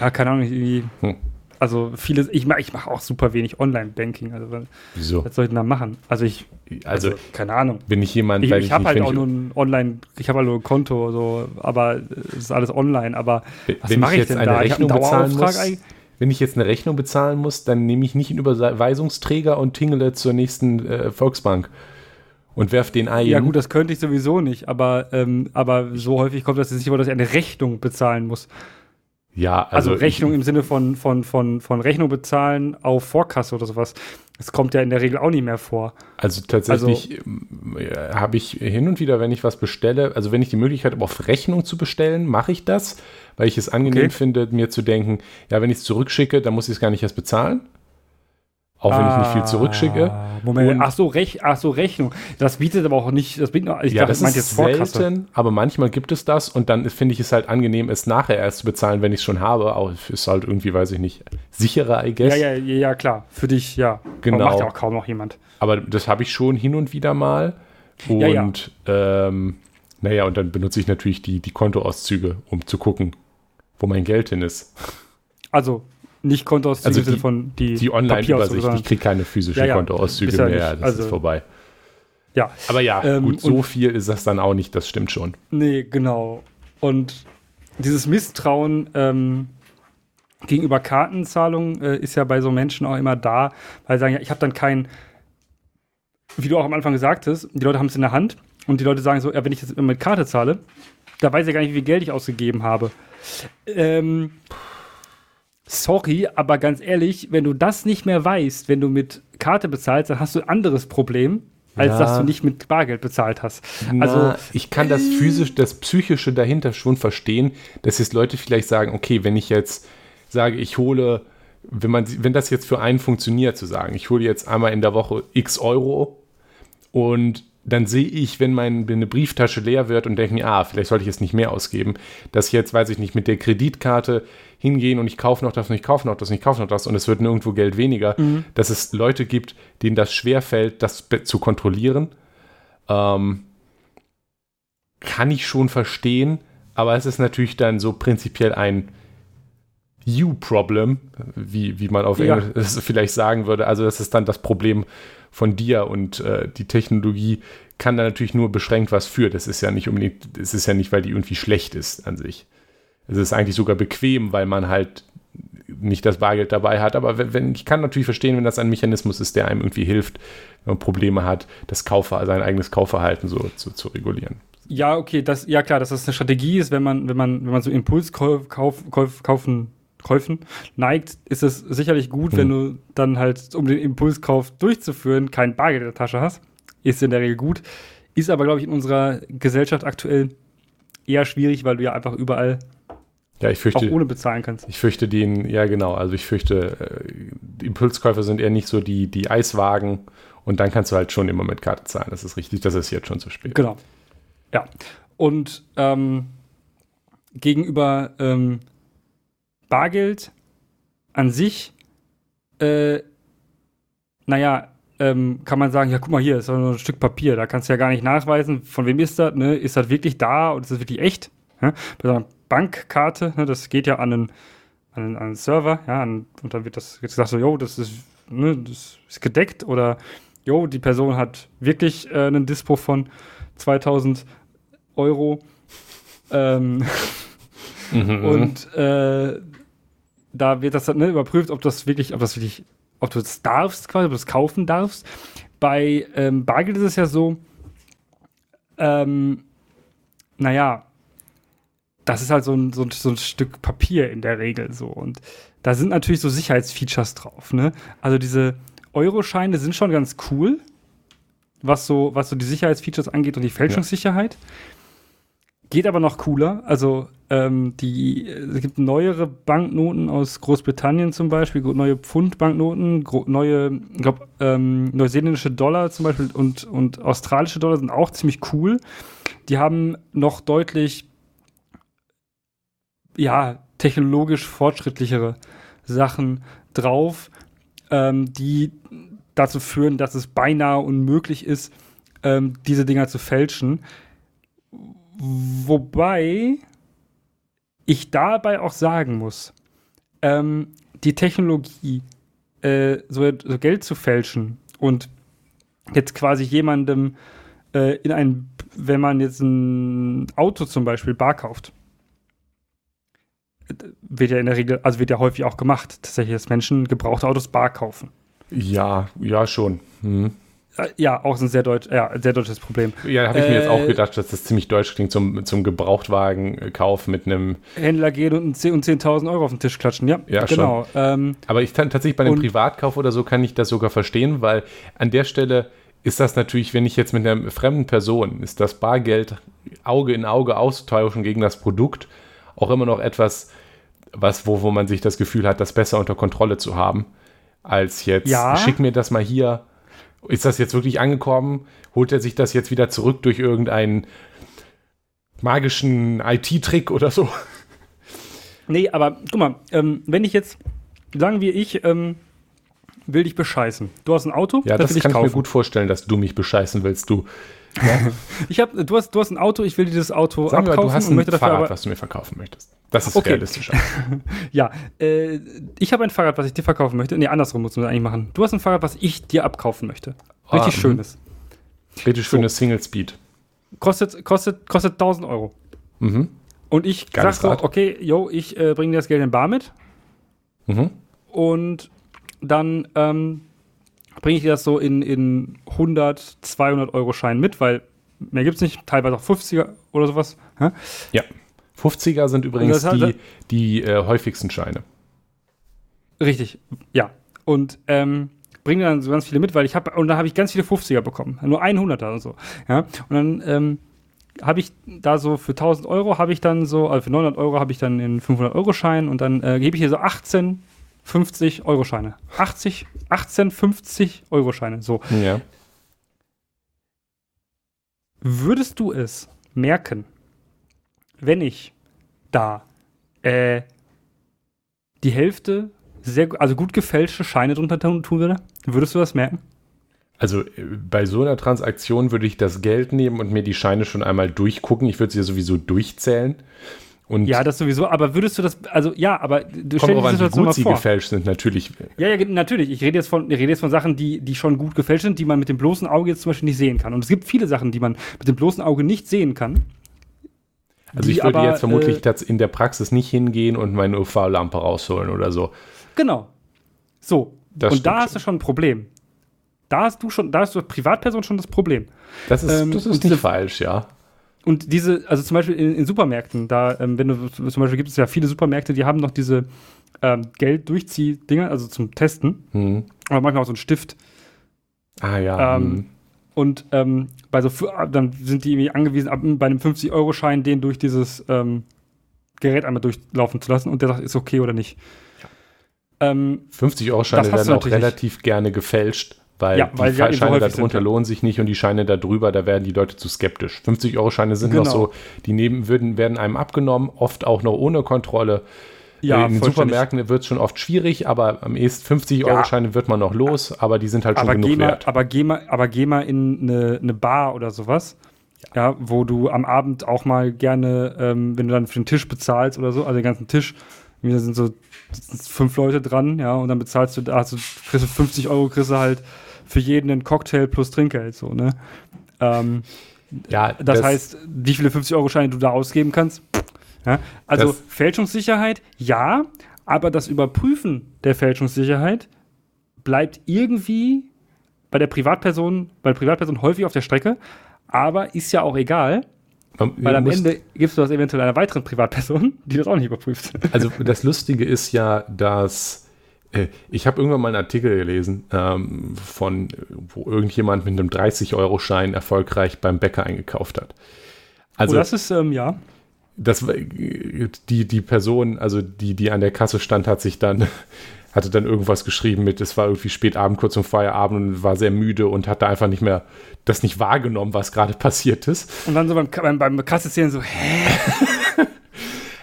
Ja, keine Ahnung, irgendwie. Hm also vieles, ich mache ich mach auch super wenig Online-Banking. Also, Wieso? Was soll ich denn da machen? Also ich, also, also keine Ahnung. Bin ich jemand, ich, ich, ich habe halt auch nur ein Online, ich habe halt nur ein Konto, so, aber es ist alles online. Aber was mache ich, ich, denn eine da? Rechnung bezahlen muss, wenn ich jetzt eine Rechnung bezahlen muss, dann nehme ich nicht einen Überweisungsträger und tingele zur nächsten äh, Volksbank und werf den ein. Ja gut, das könnte ich sowieso nicht, aber, ähm, aber so häufig kommt das nicht vor, dass ich eine Rechnung bezahlen muss. Ja, also, also Rechnung ich, im Sinne von, von, von, von Rechnung bezahlen auf Vorkasse oder sowas. Das kommt ja in der Regel auch nicht mehr vor. Also tatsächlich also, äh, habe ich hin und wieder, wenn ich was bestelle, also wenn ich die Möglichkeit habe, auf Rechnung zu bestellen, mache ich das, weil ich es angenehm okay. finde, mir zu denken, ja, wenn ich es zurückschicke, dann muss ich es gar nicht erst bezahlen. Auch wenn ah, ich nicht viel zurückschicke. Moment, ach so, Rech, ach so, Rechnung. Das bietet aber auch nicht, das bietet, ich ja, dachte, das ist jetzt Vorkasse. selten, aber manchmal gibt es das und dann finde ich es halt angenehm, es nachher erst zu bezahlen, wenn ich es schon habe. Auch ist halt irgendwie, weiß ich nicht, sicherer, I guess. Ja, ja, ja, klar. Für dich, ja. Genau. Aber macht ja auch kaum noch jemand. Aber das habe ich schon hin und wieder mal. Und, ja, ja. Ähm, naja, und dann benutze ich natürlich die, die Kontoauszüge, um zu gucken, wo mein Geld hin ist. Also, nicht Kontoauszüge also die, von die, die Online-Übersicht. Ich kriege keine physischen ja, ja. Kontoauszüge ja mehr. Das also, ist vorbei. Ja. Aber ja, ähm, gut, so viel ist das dann auch nicht, das stimmt schon. Nee, genau. Und dieses Misstrauen ähm, gegenüber Kartenzahlungen äh, ist ja bei so Menschen auch immer da, weil sie sagen, ja, ich habe dann kein, wie du auch am Anfang gesagt hast, die Leute haben es in der Hand und die Leute sagen so, ja, wenn ich das mit Karte zahle, da weiß ich gar nicht, wie viel Geld ich ausgegeben habe. Ähm, sorry, aber ganz ehrlich, wenn du das nicht mehr weißt, wenn du mit Karte bezahlst, dann hast du ein anderes Problem, als ja. dass du nicht mit Bargeld bezahlt hast. Na, also ich kann das physisch, das psychische dahinter schon verstehen, dass jetzt Leute vielleicht sagen, okay, wenn ich jetzt sage, ich hole, wenn man, wenn das jetzt für einen funktioniert, zu sagen, ich hole jetzt einmal in der Woche X Euro und dann sehe ich, wenn meine Brieftasche leer wird und denke mir, ah, vielleicht sollte ich jetzt nicht mehr ausgeben, dass ich jetzt, weiß ich nicht, mit der Kreditkarte hingehen und ich kaufe noch das und ich kaufe noch das und ich kaufe noch das und es wird nirgendwo Geld weniger, mhm. dass es Leute gibt, denen das schwerfällt, das zu kontrollieren. Ähm, kann ich schon verstehen, aber es ist natürlich dann so prinzipiell ein You-Problem, wie, wie man auf ja. Englisch vielleicht sagen würde. Also das ist dann das Problem von dir und äh, die Technologie kann da natürlich nur beschränkt was für. Das ist ja nicht unbedingt, es ist ja nicht, weil die irgendwie schlecht ist an sich. Es ist eigentlich sogar bequem, weil man halt nicht das Bargeld dabei hat. Aber wenn, wenn, ich kann natürlich verstehen, wenn das ein Mechanismus ist, der einem irgendwie hilft, wenn man Probleme hat, das Kaufver sein eigenes Kaufverhalten so zu, zu regulieren. Ja, okay, das, ja klar, dass das eine Strategie ist, wenn man, wenn man, wenn man so Impulskaufen kauf, kaufen Käufen neigt, ist es sicherlich gut, mhm. wenn du dann halt, um den Impulskauf durchzuführen, kein Bargeld in der Tasche hast. Ist in der Regel gut. Ist aber, glaube ich, in unserer Gesellschaft aktuell eher schwierig, weil du ja einfach überall ja, ich fürchte, auch ohne bezahlen kannst. Ich fürchte den, ja genau, also ich fürchte, äh, Impulskäufer sind eher nicht so die, die Eiswagen und dann kannst du halt schon immer mit Karte zahlen. Das ist richtig, das ist jetzt schon zu spät. Genau. Ja. Und ähm, gegenüber ähm, Bargeld an sich, äh, naja, ähm, kann man sagen, ja, guck mal hier, ist doch nur ein Stück Papier, da kannst du ja gar nicht nachweisen, von wem ist das, ne? Ist das wirklich da und ist das wirklich echt? Ja? Bankkarte, ne, das geht ja an einen, an einen, an einen Server, ja, an, und dann wird das jetzt gesagt so, jo, das ist, ne, das ist gedeckt oder jo, die Person hat wirklich äh, einen Dispo von 2000 Euro. Ähm, mhm. Und äh, da wird das dann ne, überprüft, ob das wirklich, ob das wirklich, ob du es darfst, quasi, ob du es kaufen darfst. Bei ähm, Bargeld ist es ja so, ähm, naja, das ist halt so ein, so, ein, so ein Stück Papier in der Regel so. Und da sind natürlich so Sicherheitsfeatures drauf, ne? Also diese Euroscheine sind schon ganz cool, was so, was so die Sicherheitsfeatures angeht und die Fälschungssicherheit. Ja. Geht aber noch cooler. Also ähm, die, es gibt neuere Banknoten aus Großbritannien zum Beispiel, neue Pfund-Banknoten, neue, ich glaube, ähm, neuseeländische Dollar zum Beispiel und, und australische Dollar sind auch ziemlich cool. Die haben noch deutlich, ja, technologisch fortschrittlichere Sachen drauf, ähm, die dazu führen, dass es beinahe unmöglich ist, ähm, diese Dinger zu fälschen. Wobei ich dabei auch sagen muss, ähm, die Technologie, äh, so, so, Geld zu fälschen und jetzt quasi jemandem äh, in ein, wenn man jetzt ein Auto zum Beispiel bar kauft, wird ja in der Regel, also wird ja häufig auch gemacht, tatsächlich, dass Menschen gebrauchte Autos bar kaufen. Ja, ja, schon. Hm. Äh, ja, auch ein sehr, deutsch, ja, sehr deutsches Problem. Ja, habe ich mir jetzt auch äh, gedacht, dass das ziemlich deutsch klingt, zum, zum Gebrauchtwagenkauf mit einem Händler gehen und 10.000 Euro auf den Tisch klatschen. Ja, ja genau. Ähm, Aber ich tatsächlich bei einem Privatkauf oder so kann ich das sogar verstehen, weil an der Stelle ist das natürlich, wenn ich jetzt mit einer fremden Person, ist das Bargeld Auge in Auge austauschen gegen das Produkt auch immer noch etwas, was, wo, wo man sich das Gefühl hat, das besser unter Kontrolle zu haben, als jetzt, ja. schick mir das mal hier ist das jetzt wirklich angekommen? Holt er sich das jetzt wieder zurück durch irgendeinen magischen IT-Trick oder so? Nee, aber guck mal, ähm, wenn ich jetzt, sagen wir, ich ähm, will dich bescheißen. Du hast ein Auto, ja, das, das kann ich, ich mir gut vorstellen, dass du mich bescheißen willst, du. Ja. ich hab, du, hast, du hast ein Auto, ich will dir dieses Auto Sagen abkaufen. Wir, du hast ein und Fahrrad, aber, was du mir verkaufen möchtest. Das ist okay. realistischer. ja, äh, ich habe ein Fahrrad, was ich dir verkaufen möchte. Nee, andersrum muss man eigentlich machen. Du hast ein Fahrrad, was ich dir abkaufen möchte. Richtig ah, schönes. Richtig schönes so. Single Speed. Kostet, kostet, kostet 1000 Euro. Mhm. Und ich sag so, okay, yo, ich äh, bringe dir das Geld in Bar mit. Mhm. Und dann ähm, bringe ich dir das so in, in 100, 200 Euro Schein mit, weil mehr gibt es nicht, teilweise auch 50er oder sowas. Hä? Ja, 50er sind übrigens die, halt, die äh, häufigsten Scheine. Richtig, ja. Und ähm, bringe dann so ganz viele mit, weil ich habe, und dann habe ich ganz viele 50er bekommen. Nur 100er und so. Ja? Und dann ähm, habe ich da so für 1000 Euro habe ich dann so, also für 900 Euro habe ich dann den 500 Euro Schein und dann äh, gebe ich hier so 18 50 Euro Scheine. 80, 18, 50 Euro Scheine. So. Ja. Würdest du es merken, wenn ich da äh, die Hälfte sehr, also gut gefälschte Scheine drunter tun würde? Würdest du das merken? Also äh, bei so einer Transaktion würde ich das Geld nehmen und mir die Scheine schon einmal durchgucken. Ich würde sie ja sowieso durchzählen. Und ja, das sowieso, aber würdest du das, also ja, aber du stellst dir das wie gut sie vor. gefälscht sind, natürlich. Ja, ja, natürlich. Ich rede jetzt von, ich rede jetzt von Sachen, die, die schon gut gefälscht sind, die man mit dem bloßen Auge jetzt zum Beispiel nicht sehen kann. Und es gibt viele Sachen, die man mit dem bloßen Auge nicht sehen kann. Also ich würde aber, jetzt vermutlich äh, in der Praxis nicht hingehen und meine UV-Lampe rausholen oder so. Genau. So. Das und da hast du schon ein Problem. Da hast du schon, da hast du als Privatperson schon das Problem. Das ist, ähm, das ist nicht falsch, ja. Und diese, also zum Beispiel in, in Supermärkten, da, ähm, wenn du zum Beispiel gibt es ja viele Supermärkte, die haben noch diese ähm, Geld-Durchzieh-Dinger, also zum Testen. Mhm. Aber manchmal auch so ein Stift. Ah ja. Ähm, mhm. Und ähm, bei so, dann sind die irgendwie angewiesen, ab, bei einem 50-Euro-Schein den durch dieses ähm, Gerät einmal durchlaufen zu lassen und der sagt, ist okay oder nicht. Ja. 50-Euro-Scheine ähm, werden auch relativ gerne gefälscht. Weil, ja, weil die Scheine darunter sind, ja. lohnen sich nicht und die Scheine darüber, da werden die Leute zu skeptisch. 50-Euro-Scheine sind genau. noch so, die neben, würden, werden einem abgenommen, oft auch noch ohne Kontrolle. Ja, in den Supermärkten wird es schon oft schwierig, aber am ehesten 50-Euro-Scheine ja. wird man noch los, aber die sind halt schon aber genug mal, wert. Aber geh mal, aber geh mal in eine, eine Bar oder sowas, ja. wo du am Abend auch mal gerne, ähm, wenn du dann für den Tisch bezahlst oder so, also den ganzen Tisch, da sind so fünf Leute dran, ja, und dann bezahlst du, also kriegst du 50 Euro, kriegst du halt für jeden einen Cocktail plus Trinkgeld, so, ne? Ähm, ja, das, das, heißt, wie viele 50-Euro-Scheine du da ausgeben kannst. Ja? Also Fälschungssicherheit, ja, aber das Überprüfen der Fälschungssicherheit bleibt irgendwie bei der Privatperson, bei der Privatperson häufig auf der Strecke, aber ist ja auch egal. Weil am Ende gibst du das eventuell einer weiteren Privatperson, die das auch nicht überprüft. Also das Lustige ist ja, dass ich habe irgendwann mal einen Artikel gelesen, ähm, von, wo irgendjemand mit einem 30-Euro-Schein erfolgreich beim Bäcker eingekauft hat. Also, oh, das ist, ähm, ja. Das, die, die Person, also die, die an der Kasse stand, hat sich dann, hatte dann irgendwas geschrieben mit, es war irgendwie spät Abend, kurz zum Feierabend und war sehr müde und hatte einfach nicht mehr das nicht wahrgenommen, was gerade passiert ist. Und dann so beim, beim, beim Kassezählen so, hä?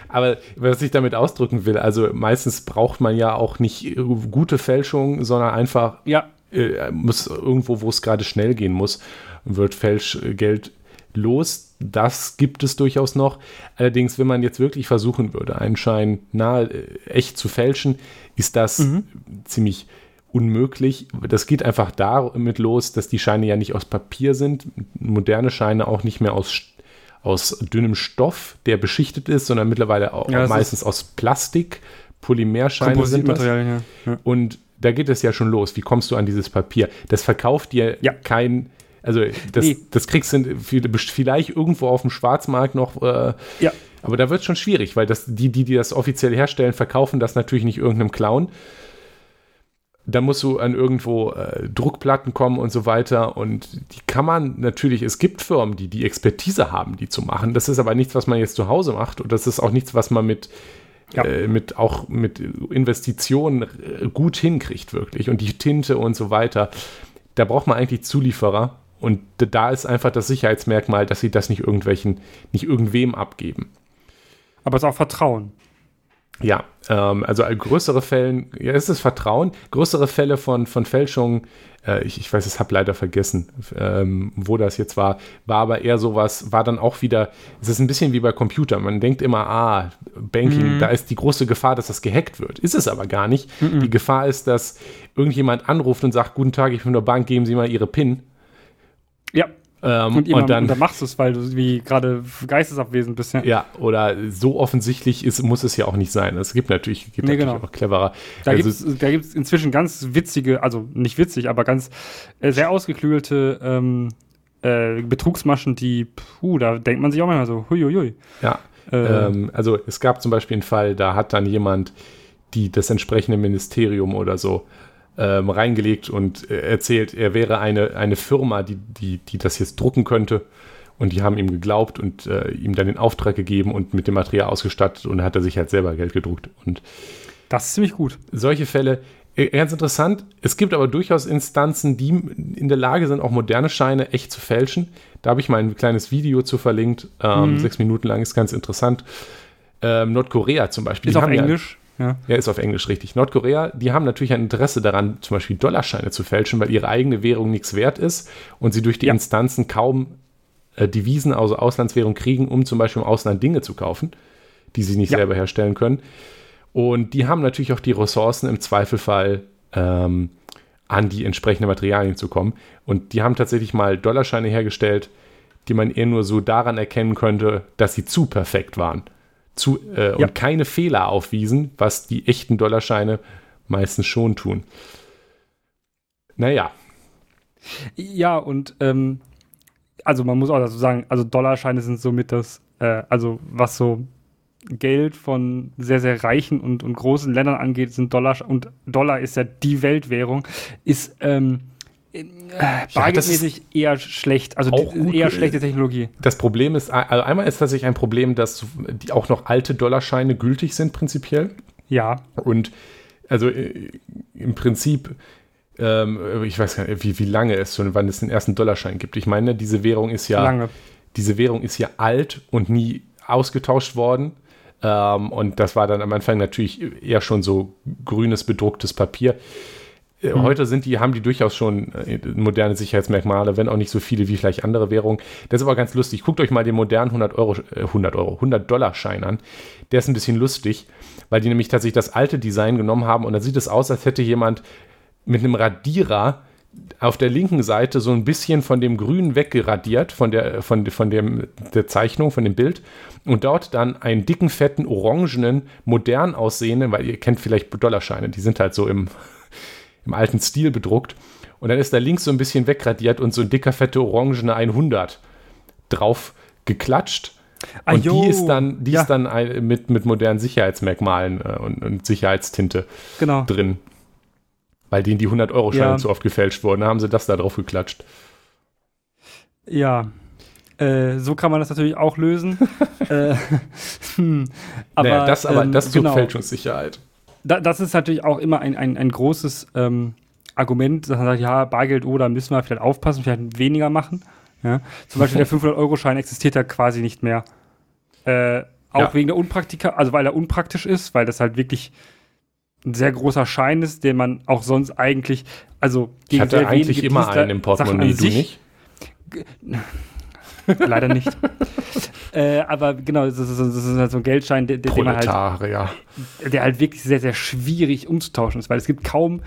Aber was ich damit ausdrücken will, also meistens braucht man ja auch nicht gute Fälschung, sondern einfach ja. äh, muss irgendwo, wo es gerade schnell gehen muss, wird Fälschgeld los. Das gibt es durchaus noch. Allerdings, wenn man jetzt wirklich versuchen würde, einen Schein nahe äh, echt zu fälschen, ist das mhm. ziemlich unmöglich. Das geht einfach damit los, dass die Scheine ja nicht aus Papier sind, moderne Scheine auch nicht mehr aus aus dünnem Stoff, der beschichtet ist, sondern mittlerweile auch, ja, meistens aus Plastik. Polymerscheine sind das. Ja. Ja. Und da geht es ja schon los. Wie kommst du an dieses Papier? Das verkauft dir ja. kein, also das, nee. das kriegst du vielleicht irgendwo auf dem Schwarzmarkt noch. Äh, ja. Aber da wird es schon schwierig, weil das, die, die, die das offiziell herstellen, verkaufen das natürlich nicht irgendeinem Clown, dann musst du an irgendwo äh, Druckplatten kommen und so weiter. Und die kann man natürlich, es gibt Firmen, die die Expertise haben, die zu machen. Das ist aber nichts, was man jetzt zu Hause macht. Und das ist auch nichts, was man mit, ja. äh, mit auch mit Investitionen äh, gut hinkriegt, wirklich. Und die Tinte und so weiter. Da braucht man eigentlich Zulieferer. Und da ist einfach das Sicherheitsmerkmal, dass sie das nicht irgendwelchen, nicht irgendwem abgeben. Aber es ist auch Vertrauen. Ja, ähm, also größere Fälle, ja, es ist Vertrauen. Größere Fälle von, von Fälschungen, äh, ich, ich weiß, ich habe leider vergessen, ähm, wo das jetzt war, war aber eher sowas, war dann auch wieder, es ist ein bisschen wie bei Computern. Man denkt immer, ah, Banking, mhm. da ist die große Gefahr, dass das gehackt wird. Ist es aber gar nicht. Mhm. Die Gefahr ist, dass irgendjemand anruft und sagt, guten Tag, ich bin der Bank, geben Sie mal Ihre PIN. Ja. Ähm, und, und, dann, und dann machst du es, weil du wie gerade geistesabwesend bist. Ja. ja, oder so offensichtlich ist, muss es ja auch nicht sein. Es gibt natürlich, gibt nee, natürlich genau. auch cleverer. Da also, gibt es inzwischen ganz witzige, also nicht witzig, aber ganz äh, sehr ausgeklügelte ähm, äh, Betrugsmaschen, die, puh, da denkt man sich auch manchmal so, huiuiui. Ja, äh, ähm, also es gab zum Beispiel einen Fall, da hat dann jemand die, das entsprechende Ministerium oder so ähm, reingelegt und äh, erzählt, er wäre eine, eine Firma, die, die, die das jetzt drucken könnte. Und die haben ihm geglaubt und äh, ihm dann den Auftrag gegeben und mit dem Material ausgestattet und hat er sich halt selber Geld gedruckt. Und das ist ziemlich gut. Solche Fälle, äh, ganz interessant. Es gibt aber durchaus Instanzen, die in der Lage sind, auch moderne Scheine echt zu fälschen. Da habe ich mal ein kleines Video zu verlinkt. Ähm, mhm. Sechs Minuten lang ist ganz interessant. Ähm, Nordkorea zum Beispiel. Ist auf Englisch? Ja, ja. ist auf Englisch richtig. Nordkorea, die haben natürlich ein Interesse daran, zum Beispiel Dollarscheine zu fälschen, weil ihre eigene Währung nichts wert ist und sie durch die ja. Instanzen kaum äh, Devisen, also Auslandswährung kriegen, um zum Beispiel im Ausland Dinge zu kaufen, die sie nicht ja. selber herstellen können. Und die haben natürlich auch die Ressourcen im Zweifelfall ähm, an die entsprechenden Materialien zu kommen. Und die haben tatsächlich mal Dollarscheine hergestellt, die man eher nur so daran erkennen könnte, dass sie zu perfekt waren zu, äh, und keine Fehler aufwiesen, was die echten Dollarscheine meistens schon tun. Naja. Ja, und ähm, also man muss auch dazu sagen, also Dollarscheine sind somit das, äh, also was so Geld von sehr, sehr reichen und, und großen Ländern angeht, sind Dollar und Dollar ist ja die Weltwährung, ist ähm, äh, bargeldmäßig ja, eher schlecht, also eher schlechte Technologie. Das Problem ist, also einmal ist tatsächlich ein Problem, dass die auch noch alte Dollarscheine gültig sind, prinzipiell. Ja. Und also äh, im Prinzip, ähm, ich weiß gar nicht, wie, wie lange es schon, wann es den ersten Dollarschein gibt. Ich meine, diese Währung ist ja. Lange. Diese Währung ist ja alt und nie ausgetauscht worden. Ähm, und das war dann am Anfang natürlich eher schon so grünes bedrucktes Papier. Äh, mhm. Heute sind die, haben die durchaus schon äh, moderne Sicherheitsmerkmale, wenn auch nicht so viele wie vielleicht andere Währungen. Das ist aber ganz lustig. Guckt euch mal den modernen 100 Euro, äh, 100 Euro, 100 Dollar Schein an. Der ist ein bisschen lustig, weil die nämlich tatsächlich das alte Design genommen haben und da sieht es aus, als hätte jemand mit einem Radierer auf der linken Seite so ein bisschen von dem Grün weggeradiert, von der, von, von dem, der Zeichnung, von dem Bild und dort dann einen dicken, fetten, orangenen, modern aussehenden, weil ihr kennt vielleicht Dollarscheine, die sind halt so im im alten Stil bedruckt. Und dann ist da links so ein bisschen wegradiert und so ein dicker, fette, orangene 100 drauf geklatscht. Ah, und die ist dann, die ja. ist dann ein, mit, mit modernen Sicherheitsmerkmalen äh, und, und, Sicherheitstinte genau. drin. Weil denen die 100-Euro-Scheine ja. zu oft gefälscht wurden. Da haben sie das da drauf geklatscht. Ja, äh, so kann man das natürlich auch lösen. äh, hm, aber, naja, das aber ähm, das zur genau. Fälschungssicherheit da, das ist natürlich auch immer ein, ein, ein großes ähm, Argument, dass man sagt, ja, Bargeld oder müssen wir vielleicht aufpassen, vielleicht weniger machen. Ja? Zum Beispiel der 500-Euro-Schein existiert ja quasi nicht mehr. Äh, auch ja. wegen der Unpraktika, also weil er unpraktisch ist, weil das halt wirklich ein sehr großer Schein ist, den man auch sonst eigentlich, also gegen ich hatte eigentlich immer einen im Portemonnaie, du nicht? Leider nicht. äh, aber genau, das ist, das ist, halt so ein Geldschein, der, der, halt, der halt wirklich sehr, sehr schwierig umzutauschen ist, weil es gibt kaum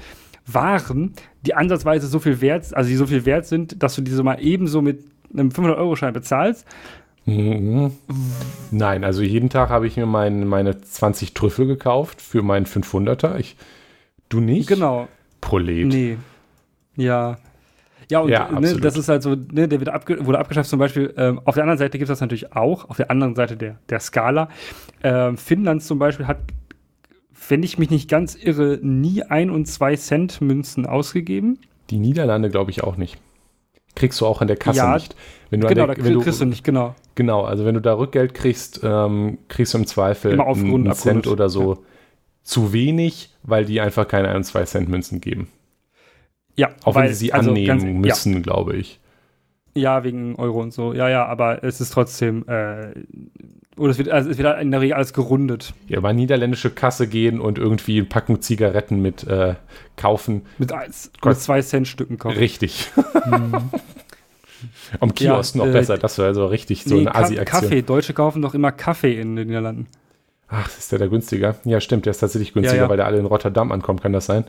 Waren, die ansatzweise so viel wert, also die so viel wert sind, dass du diese mal ebenso mit einem 500-Euro-Schein bezahlst. Mhm. Nein, also jeden Tag habe ich mir mein, meine 20 Trüffel gekauft für meinen 500er. Ich, du nicht? Genau. Prolet. Nee. Ja. Ja, und ja, ne, das ist halt so, ne, der wird abge wurde abgeschafft zum Beispiel. Ähm, auf der anderen Seite gibt es das natürlich auch, auf der anderen Seite der, der Skala. Ähm, Finnland zum Beispiel hat, wenn ich mich nicht ganz irre, nie ein und zwei Cent Münzen ausgegeben. Die Niederlande glaube ich auch nicht. Kriegst du auch an der Kasse ja, nicht. Wenn du genau, der, da kriegst, kriegst du nicht, genau. Genau, also wenn du da Rückgeld kriegst, ähm, kriegst du im Zweifel einen Cent oder so ja. zu wenig, weil die einfach keine ein und zwei Cent Münzen geben. Ja, auch weil, wenn sie sie also annehmen ganz, müssen, ja. glaube ich. Ja, wegen Euro und so. Ja, ja, aber es ist trotzdem, äh, oder es wird, also es wird in der Regel alles gerundet. Ja, bei niederländische Kasse gehen und irgendwie eine Packung Zigaretten mit äh, kaufen. Mit, mit zwei Cent Stücken kaufen. Richtig. Mhm. Am Kiosk ja, noch äh, besser, das wäre also richtig so nee, eine Asi-Aktion. Kaffee, Deutsche kaufen doch immer Kaffee in den Niederlanden. Ach, ist der da günstiger? Ja, stimmt, der ist tatsächlich günstiger, ja, ja. weil der alle in Rotterdam ankommt, kann das sein?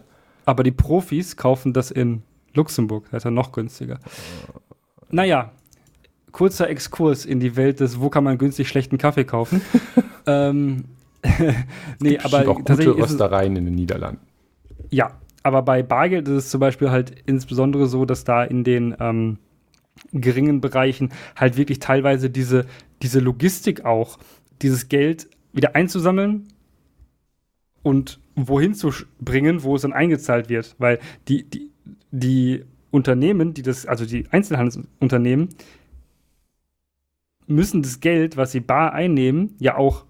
Aber die Profis kaufen das in Luxemburg, das ist ja noch günstiger. Naja, kurzer Exkurs in die Welt des, wo kann man günstig schlechten Kaffee kaufen. ähm, nee, aber auch gute Röstereien in den Niederlanden. Ja, aber bei Bargeld ist es zum Beispiel halt insbesondere so, dass da in den ähm, geringen Bereichen halt wirklich teilweise diese, diese Logistik auch, dieses Geld wieder einzusammeln und wohin zu bringen, wo es dann eingezahlt wird. Weil die, die, die Unternehmen, die das, also die Einzelhandelsunternehmen, müssen das Geld, was sie bar einnehmen, ja auch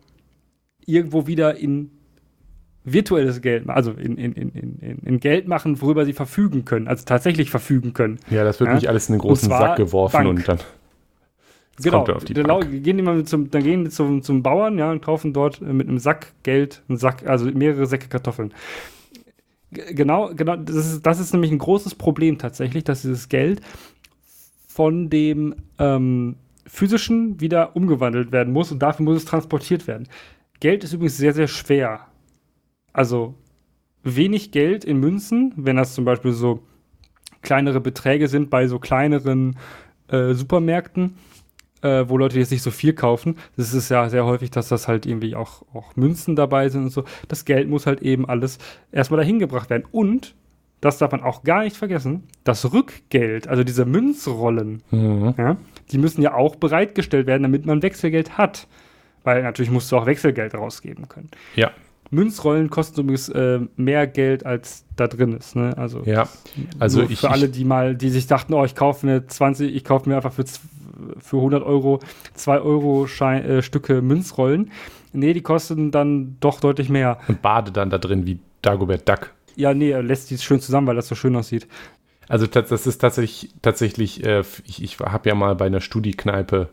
irgendwo wieder in virtuelles Geld, also in, in, in, in, in Geld machen, worüber sie verfügen können, also tatsächlich verfügen können. Ja, das wird ja? nicht alles in den großen Sack geworfen Bank. und dann. Genau, auf die Bank. gehen die mal zum, dann gehen die zum, zum Bauern ja, und kaufen dort mit einem Sack Geld, einen Sack, also mehrere Säcke Kartoffeln. genau, genau, das ist, das ist nämlich ein großes Problem tatsächlich, dass dieses Geld von dem ähm, physischen wieder umgewandelt werden muss und dafür muss es transportiert werden. Geld ist übrigens sehr, sehr schwer. Also wenig Geld in Münzen, wenn das zum Beispiel so kleinere Beträge sind bei so kleineren äh, Supermärkten, äh, wo Leute jetzt nicht so viel kaufen. Das ist ja sehr häufig, dass das halt irgendwie auch, auch Münzen dabei sind und so. Das Geld muss halt eben alles erstmal dahin gebracht werden. Und, das darf man auch gar nicht vergessen, das Rückgeld, also diese Münzrollen, mhm. ja, die müssen ja auch bereitgestellt werden, damit man Wechselgeld hat. Weil natürlich musst du auch Wechselgeld rausgeben können. Ja. Münzrollen kosten übrigens äh, mehr Geld, als da drin ist. Ne? Also, ja, also ich, für alle, die mal, die sich dachten, oh, ich kaufe mir 20, ich kaufe mir einfach für, für 100 Euro 2 Euro Schein, äh, Stücke Münzrollen. Nee, die kosten dann doch deutlich mehr. Und bade dann da drin wie Dagobert Duck. Ja, nee, er lässt die schön zusammen, weil das so schön aussieht. Also das ist tatsächlich, tatsächlich äh, ich, ich habe ja mal bei einer Studiekneipe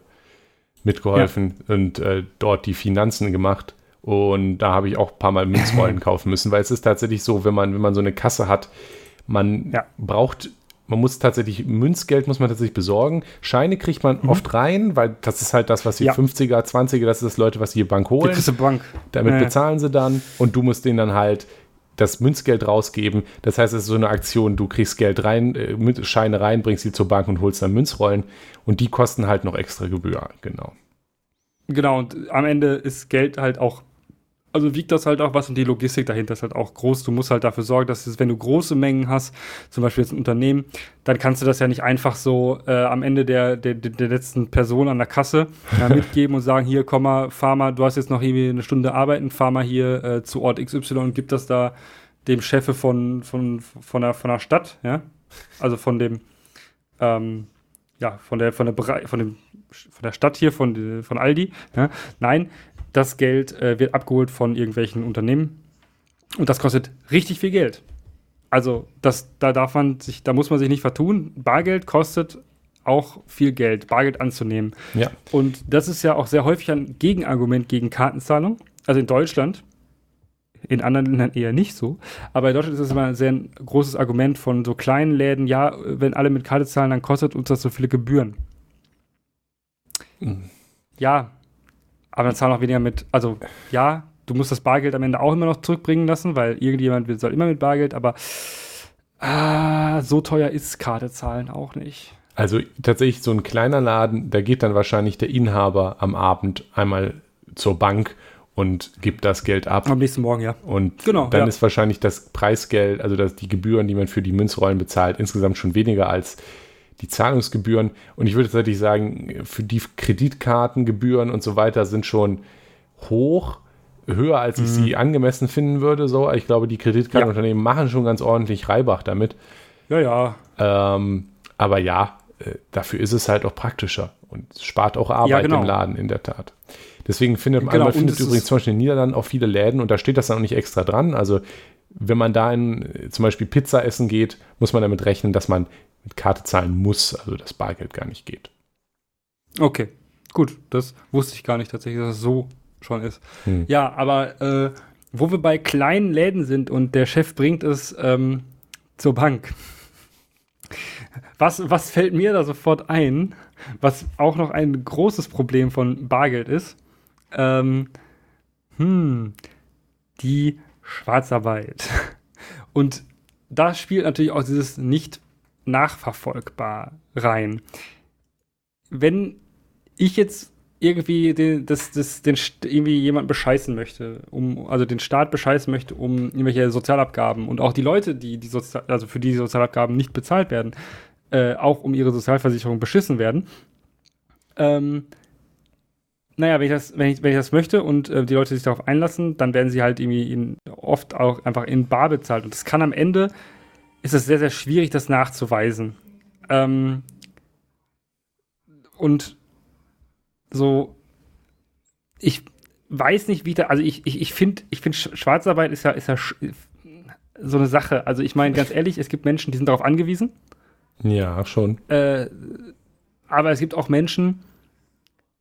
mitgeholfen ja. und äh, dort die Finanzen gemacht. Und da habe ich auch ein paar Mal Münzrollen kaufen müssen, weil es ist tatsächlich so, wenn man, wenn man so eine Kasse hat, man ja. braucht, man muss tatsächlich, Münzgeld muss man tatsächlich besorgen. Scheine kriegt man mhm. oft rein, weil das ist halt das, was die ja. 50er, 20er, das ist das Leute, was die Bank holen. Die Bank. Damit ja. bezahlen sie dann und du musst denen dann halt das Münzgeld rausgeben. Das heißt, es ist so eine Aktion, du kriegst Geld rein, äh, Scheine rein, bringst sie zur Bank und holst dann Münzrollen und die kosten halt noch extra Gebühr, genau. Genau, und am Ende ist Geld halt auch, also wiegt das halt auch was und die Logistik dahinter ist halt auch groß. Du musst halt dafür sorgen, dass es, wenn du große Mengen hast, zum Beispiel jetzt ein Unternehmen, dann kannst du das ja nicht einfach so äh, am Ende der, der, der letzten Person an der Kasse ja, mitgeben und sagen, hier, komm mal, fahr mal, du hast jetzt noch irgendwie eine Stunde arbeiten, fahr mal hier äh, zu Ort XY und gib das da dem Chefe von, von, von, der, von der Stadt, ja, also von dem, ähm, ja, von der, von der, von dem von der Stadt hier, von, von Aldi. Ja? Nein, das Geld äh, wird abgeholt von irgendwelchen Unternehmen und das kostet richtig viel Geld. Also, das, da darf man sich, da muss man sich nicht vertun. Bargeld kostet auch viel Geld, Bargeld anzunehmen. Ja. Und das ist ja auch sehr häufig ein Gegenargument gegen Kartenzahlung. Also in Deutschland, in anderen Ländern eher nicht so. Aber in Deutschland ist das immer ein sehr großes Argument von so kleinen Läden, ja, wenn alle mit Karte zahlen, dann kostet uns das so viele Gebühren. Mhm. Ja, aber dann zahlen auch weniger mit, also ja, du musst das Bargeld am Ende auch immer noch zurückbringen lassen, weil irgendjemand soll immer mit Bargeld, aber ah, so teuer ist Karte zahlen auch nicht. Also tatsächlich so ein kleiner Laden, da geht dann wahrscheinlich der Inhaber am Abend einmal zur Bank und gibt das Geld ab. Am nächsten Morgen, ja. Und genau, dann ja. ist wahrscheinlich das Preisgeld, also das, die Gebühren, die man für die Münzrollen bezahlt, insgesamt schon weniger als die Zahlungsgebühren. Und ich würde tatsächlich sagen, für die Kreditkartengebühren und so weiter sind schon hoch, höher als ich mhm. sie angemessen finden würde. So, ich glaube, die Kreditkartenunternehmen ja. machen schon ganz ordentlich Reibach damit. Ja, ja. Ähm, aber ja, äh, dafür ist es halt auch praktischer und spart auch Arbeit ja, genau. im Laden, in der Tat. Deswegen findet man, genau, man findet übrigens zum Beispiel in den Niederlanden auch viele Läden und da steht das dann auch nicht extra dran. Also wenn man da in, zum Beispiel Pizza essen geht, muss man damit rechnen, dass man mit Karte zahlen muss, also das Bargeld gar nicht geht. Okay, gut, das wusste ich gar nicht tatsächlich, dass es so schon ist. Hm. Ja, aber äh, wo wir bei kleinen Läden sind und der Chef bringt es ähm, zur Bank. Was, was fällt mir da sofort ein, was auch noch ein großes Problem von Bargeld ist? Ähm, hm, die Schwarzarbeit. Und da spielt natürlich auch dieses nicht nachverfolgbar rein. wenn ich jetzt irgendwie den, das, das, den, irgendwie jemanden bescheißen möchte, um, also den Staat bescheißen möchte, um irgendwelche Sozialabgaben und auch die Leute, die, die Sozial also für die, die Sozialabgaben nicht bezahlt werden, äh, auch um ihre Sozialversicherung beschissen werden. Ähm, naja, wenn ich das, wenn ich, wenn ich das möchte und äh, die Leute sich darauf einlassen, dann werden sie halt irgendwie in, oft auch einfach in Bar bezahlt. Und das kann am Ende, ist es sehr, sehr schwierig, das nachzuweisen. Ähm, und so, ich weiß nicht, wie da, also ich, ich, ich finde, ich finde, Schwarzarbeit ist ja, ist ja so eine Sache. Also ich meine, ganz ehrlich, es gibt Menschen, die sind darauf angewiesen. Ja, schon. Äh, aber es gibt auch Menschen,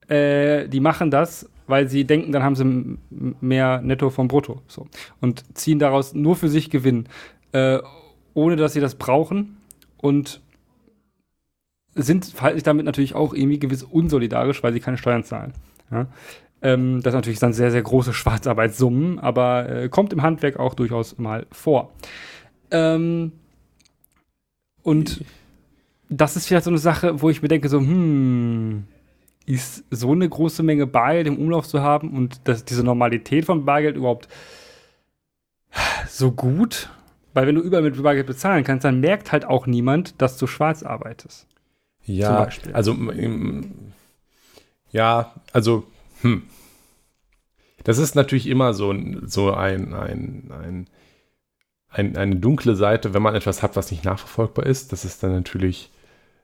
äh, die machen das, weil sie denken, dann haben sie mehr Netto vom Brutto. So. Und ziehen daraus nur für sich Gewinn, äh, ohne dass sie das brauchen. Und sind, sich damit natürlich auch irgendwie gewiss unsolidarisch, weil sie keine Steuern zahlen. Ja? Ähm, das sind natürlich dann sehr, sehr große Schwarzarbeitssummen, aber äh, kommt im Handwerk auch durchaus mal vor. Ähm, und das ist vielleicht so eine Sache, wo ich mir denke, so, hm, ist so eine große Menge Bargeld im Umlauf zu haben und dass diese Normalität von Bargeld überhaupt so gut? Weil wenn du überall mit Bargeld bezahlen kannst, dann merkt halt auch niemand, dass du schwarz arbeitest. Ja, also ja, also hm. Das ist natürlich immer so, so ein, ein, ein, ein, eine dunkle Seite, wenn man etwas hat, was nicht nachverfolgbar ist, dass es dann natürlich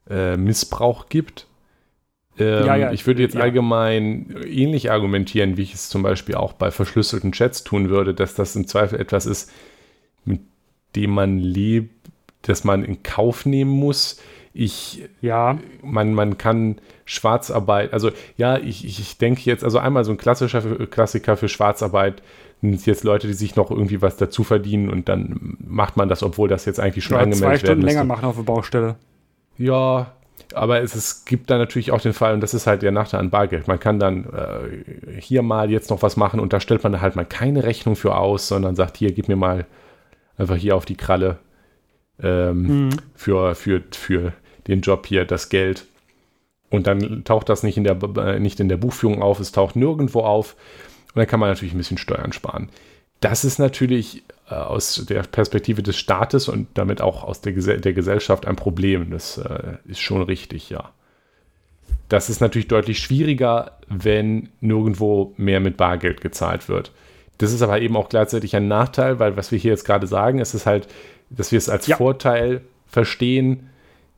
äh, Missbrauch gibt. Ähm, ja, ja, ich würde jetzt ja. allgemein ähnlich argumentieren, wie ich es zum Beispiel auch bei verschlüsselten Chats tun würde, dass das im Zweifel etwas ist, dem man lebt, das man in Kauf nehmen muss, ich, ja. man, man kann Schwarzarbeit, also ja, ich, ich denke jetzt, also einmal so ein klassischer Klassiker für Schwarzarbeit sind jetzt Leute, die sich noch irgendwie was dazu verdienen und dann macht man das, obwohl das jetzt eigentlich schon ja, angemeldet zwei Stunden länger machen auf der Baustelle. Ja, aber es, es gibt da natürlich auch den Fall, und das ist halt der Nachteil an Bargeld. Man kann dann äh, hier mal jetzt noch was machen und da stellt man halt mal keine Rechnung für aus, sondern sagt, hier, gib mir mal einfach hier auf die Kralle ähm, mhm. für, für, für den Job hier, das Geld. Und dann taucht das nicht in der, äh, nicht in der Buchführung auf, es taucht nirgendwo auf. Und dann kann man natürlich ein bisschen Steuern sparen. Das ist natürlich äh, aus der Perspektive des Staates und damit auch aus der, Ges der Gesellschaft ein Problem. Das äh, ist schon richtig, ja. Das ist natürlich deutlich schwieriger, wenn nirgendwo mehr mit Bargeld gezahlt wird. Das ist aber eben auch gleichzeitig ein Nachteil, weil was wir hier jetzt gerade sagen, ist es halt, dass wir es als ja. Vorteil verstehen,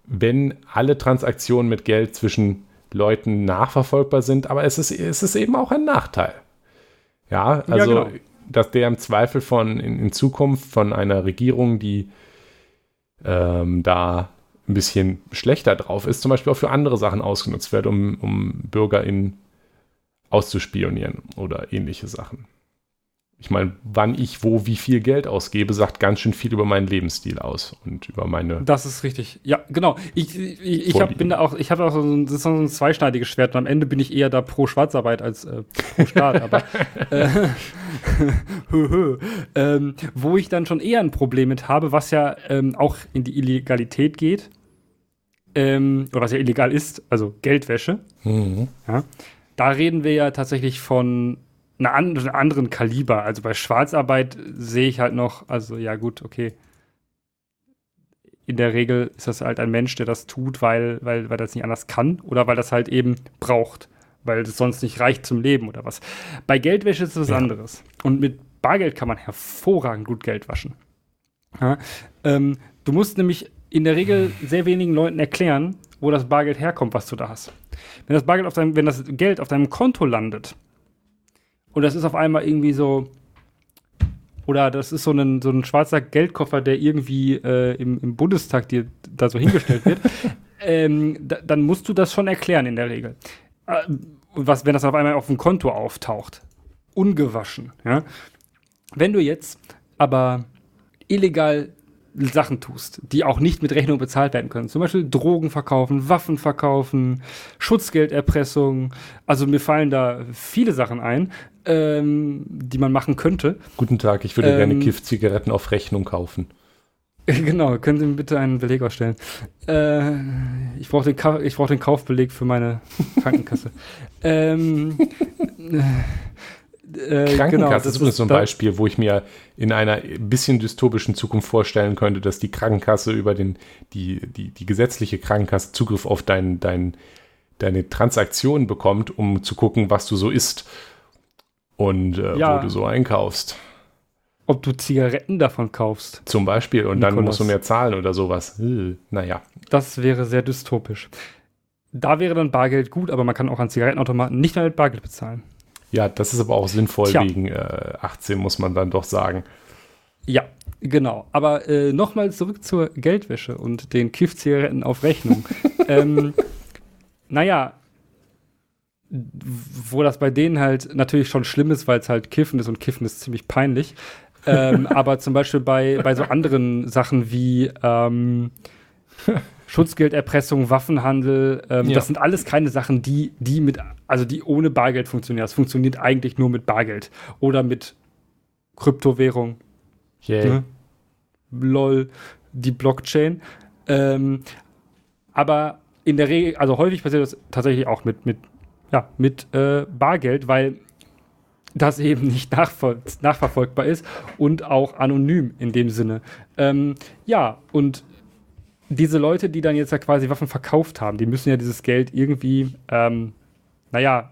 wenn alle Transaktionen mit Geld zwischen Leuten nachverfolgbar sind, aber es ist, es ist eben auch ein Nachteil. Ja, also, ja, genau. dass der im Zweifel von in, in, Zukunft von einer Regierung, die ähm, da ein bisschen schlechter drauf ist, zum Beispiel auch für andere Sachen ausgenutzt wird, um, um BürgerInnen auszuspionieren oder ähnliche Sachen ich meine, wann ich wo wie viel Geld ausgebe, sagt ganz schön viel über meinen Lebensstil aus und über meine. Das ist richtig. Ja, genau. Ich, ich, ich hab, bin da auch, ich habe auch so ein, so ein zweischneidiges Schwert und am Ende bin ich eher da pro Schwarzarbeit als äh, pro Staat. aber äh, hö, hö. Ähm, wo ich dann schon eher ein Problem mit habe, was ja ähm, auch in die Illegalität geht, ähm, oder was ja illegal ist, also Geldwäsche. Mhm. Ja, da reden wir ja tatsächlich von anderen, anderen Kaliber. Also bei Schwarzarbeit sehe ich halt noch, also ja gut, okay. In der Regel ist das halt ein Mensch, der das tut, weil, weil, weil das nicht anders kann oder weil das halt eben braucht, weil es sonst nicht reicht zum Leben oder was. Bei Geldwäsche ist es was ja. anderes. Und mit Bargeld kann man hervorragend gut Geld waschen. Ja, ähm, du musst nämlich in der Regel sehr wenigen Leuten erklären, wo das Bargeld herkommt, was du da hast. Wenn das Bargeld auf deinem, wenn das Geld auf deinem Konto landet, und das ist auf einmal irgendwie so, oder das ist so ein, so ein schwarzer Geldkoffer, der irgendwie äh, im, im Bundestag dir da so hingestellt wird, ähm, da, dann musst du das schon erklären in der Regel. Äh, was, wenn das auf einmal auf dem Konto auftaucht. Ungewaschen, ja. Wenn du jetzt aber illegal Sachen tust, die auch nicht mit Rechnung bezahlt werden können. Zum Beispiel Drogen verkaufen, Waffen verkaufen, Schutzgelderpressung. Also mir fallen da viele Sachen ein, ähm, die man machen könnte. Guten Tag, ich würde ähm, gerne Kiff-Zigaretten auf Rechnung kaufen. Genau, können Sie mir bitte einen Beleg ausstellen? Äh, ich brauche den, brauch den Kaufbeleg für meine Krankenkasse. ähm, äh, Krankenkasse genau, das ist übrigens so ein Beispiel, wo ich mir in einer bisschen dystopischen Zukunft vorstellen könnte, dass die Krankenkasse über den, die, die, die gesetzliche Krankenkasse Zugriff auf dein, dein, deine Transaktionen bekommt, um zu gucken, was du so isst und äh, ja. wo du so einkaufst. Ob du Zigaretten davon kaufst. Zum Beispiel. Und Nikolas. dann musst du mehr zahlen oder sowas. Naja. Das wäre sehr dystopisch. Da wäre dann Bargeld gut, aber man kann auch an Zigarettenautomaten nicht mehr mit Bargeld bezahlen. Ja, das ist aber auch sinnvoll Tja. wegen äh, 18, muss man dann doch sagen. Ja, genau. Aber äh, nochmal zurück zur Geldwäsche und den Kiff-Zigaretten auf Rechnung. ähm, naja, wo das bei denen halt natürlich schon schlimm ist, weil es halt Kiffen ist und Kiffen ist ziemlich peinlich. ähm, aber zum Beispiel bei, bei so anderen Sachen wie ähm, Schutzgelderpressung, Waffenhandel, ähm, ja. das sind alles keine Sachen, die, die mit, also die ohne Bargeld funktionieren. Das funktioniert eigentlich nur mit Bargeld oder mit Kryptowährung. Yay. Ne? LOL, die Blockchain. Ähm, aber in der Regel, also häufig passiert das tatsächlich auch mit, mit, ja, mit äh, Bargeld, weil das eben nicht nachver nachverfolgbar ist und auch anonym in dem Sinne. Ähm, ja, und diese Leute, die dann jetzt ja quasi Waffen verkauft haben, die müssen ja dieses Geld irgendwie, ähm, naja,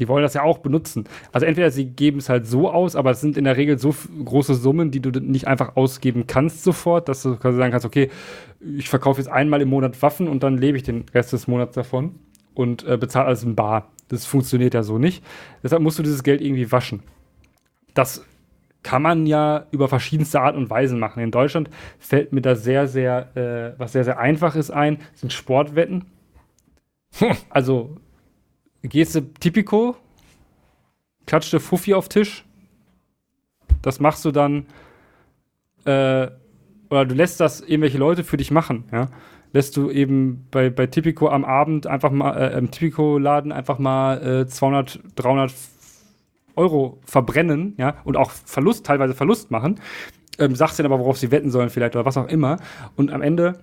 die wollen das ja auch benutzen. Also entweder sie geben es halt so aus, aber es sind in der Regel so große Summen, die du nicht einfach ausgeben kannst sofort, dass du quasi sagen kannst, okay, ich verkaufe jetzt einmal im Monat Waffen und dann lebe ich den Rest des Monats davon und äh, bezahle alles in Bar. Das funktioniert ja so nicht. Deshalb musst du dieses Geld irgendwie waschen. Das kann man ja über verschiedenste Art und Weisen machen. In Deutschland fällt mir da sehr, sehr, äh, was sehr, sehr einfach ist ein, sind Sportwetten. Hm. Also gehst du Tipico, klatscht du Fuffi auf Tisch, das machst du dann, äh, oder du lässt das irgendwelche Leute für dich machen, ja. Lässt du eben bei, bei Tipico am Abend einfach mal, äh, im Tipico-Laden einfach mal äh, 200, 300 Euro verbrennen, ja, und auch Verlust, teilweise Verlust machen, ähm, sagst dann aber, worauf sie wetten sollen vielleicht oder was auch immer. Und am Ende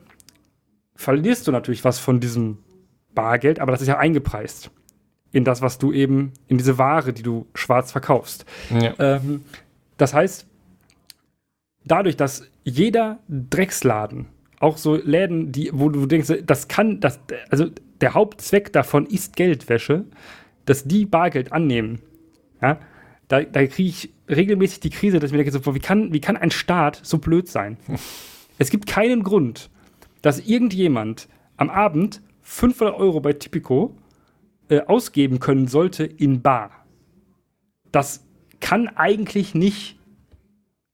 verlierst du natürlich was von diesem Bargeld, aber das ist ja eingepreist in das, was du eben, in diese Ware, die du schwarz verkaufst. Ja. Ähm, das heißt, dadurch, dass jeder Drecksladen, auch so Läden, die, wo du denkst, das kann, das, also der Hauptzweck davon ist Geldwäsche, dass die Bargeld annehmen ja, da, da kriege ich regelmäßig die Krise, dass ich mir denke, so, wie, kann, wie kann ein Staat so blöd sein? es gibt keinen Grund, dass irgendjemand am Abend 500 Euro bei Tipico äh, ausgeben können sollte in Bar. Das kann eigentlich nicht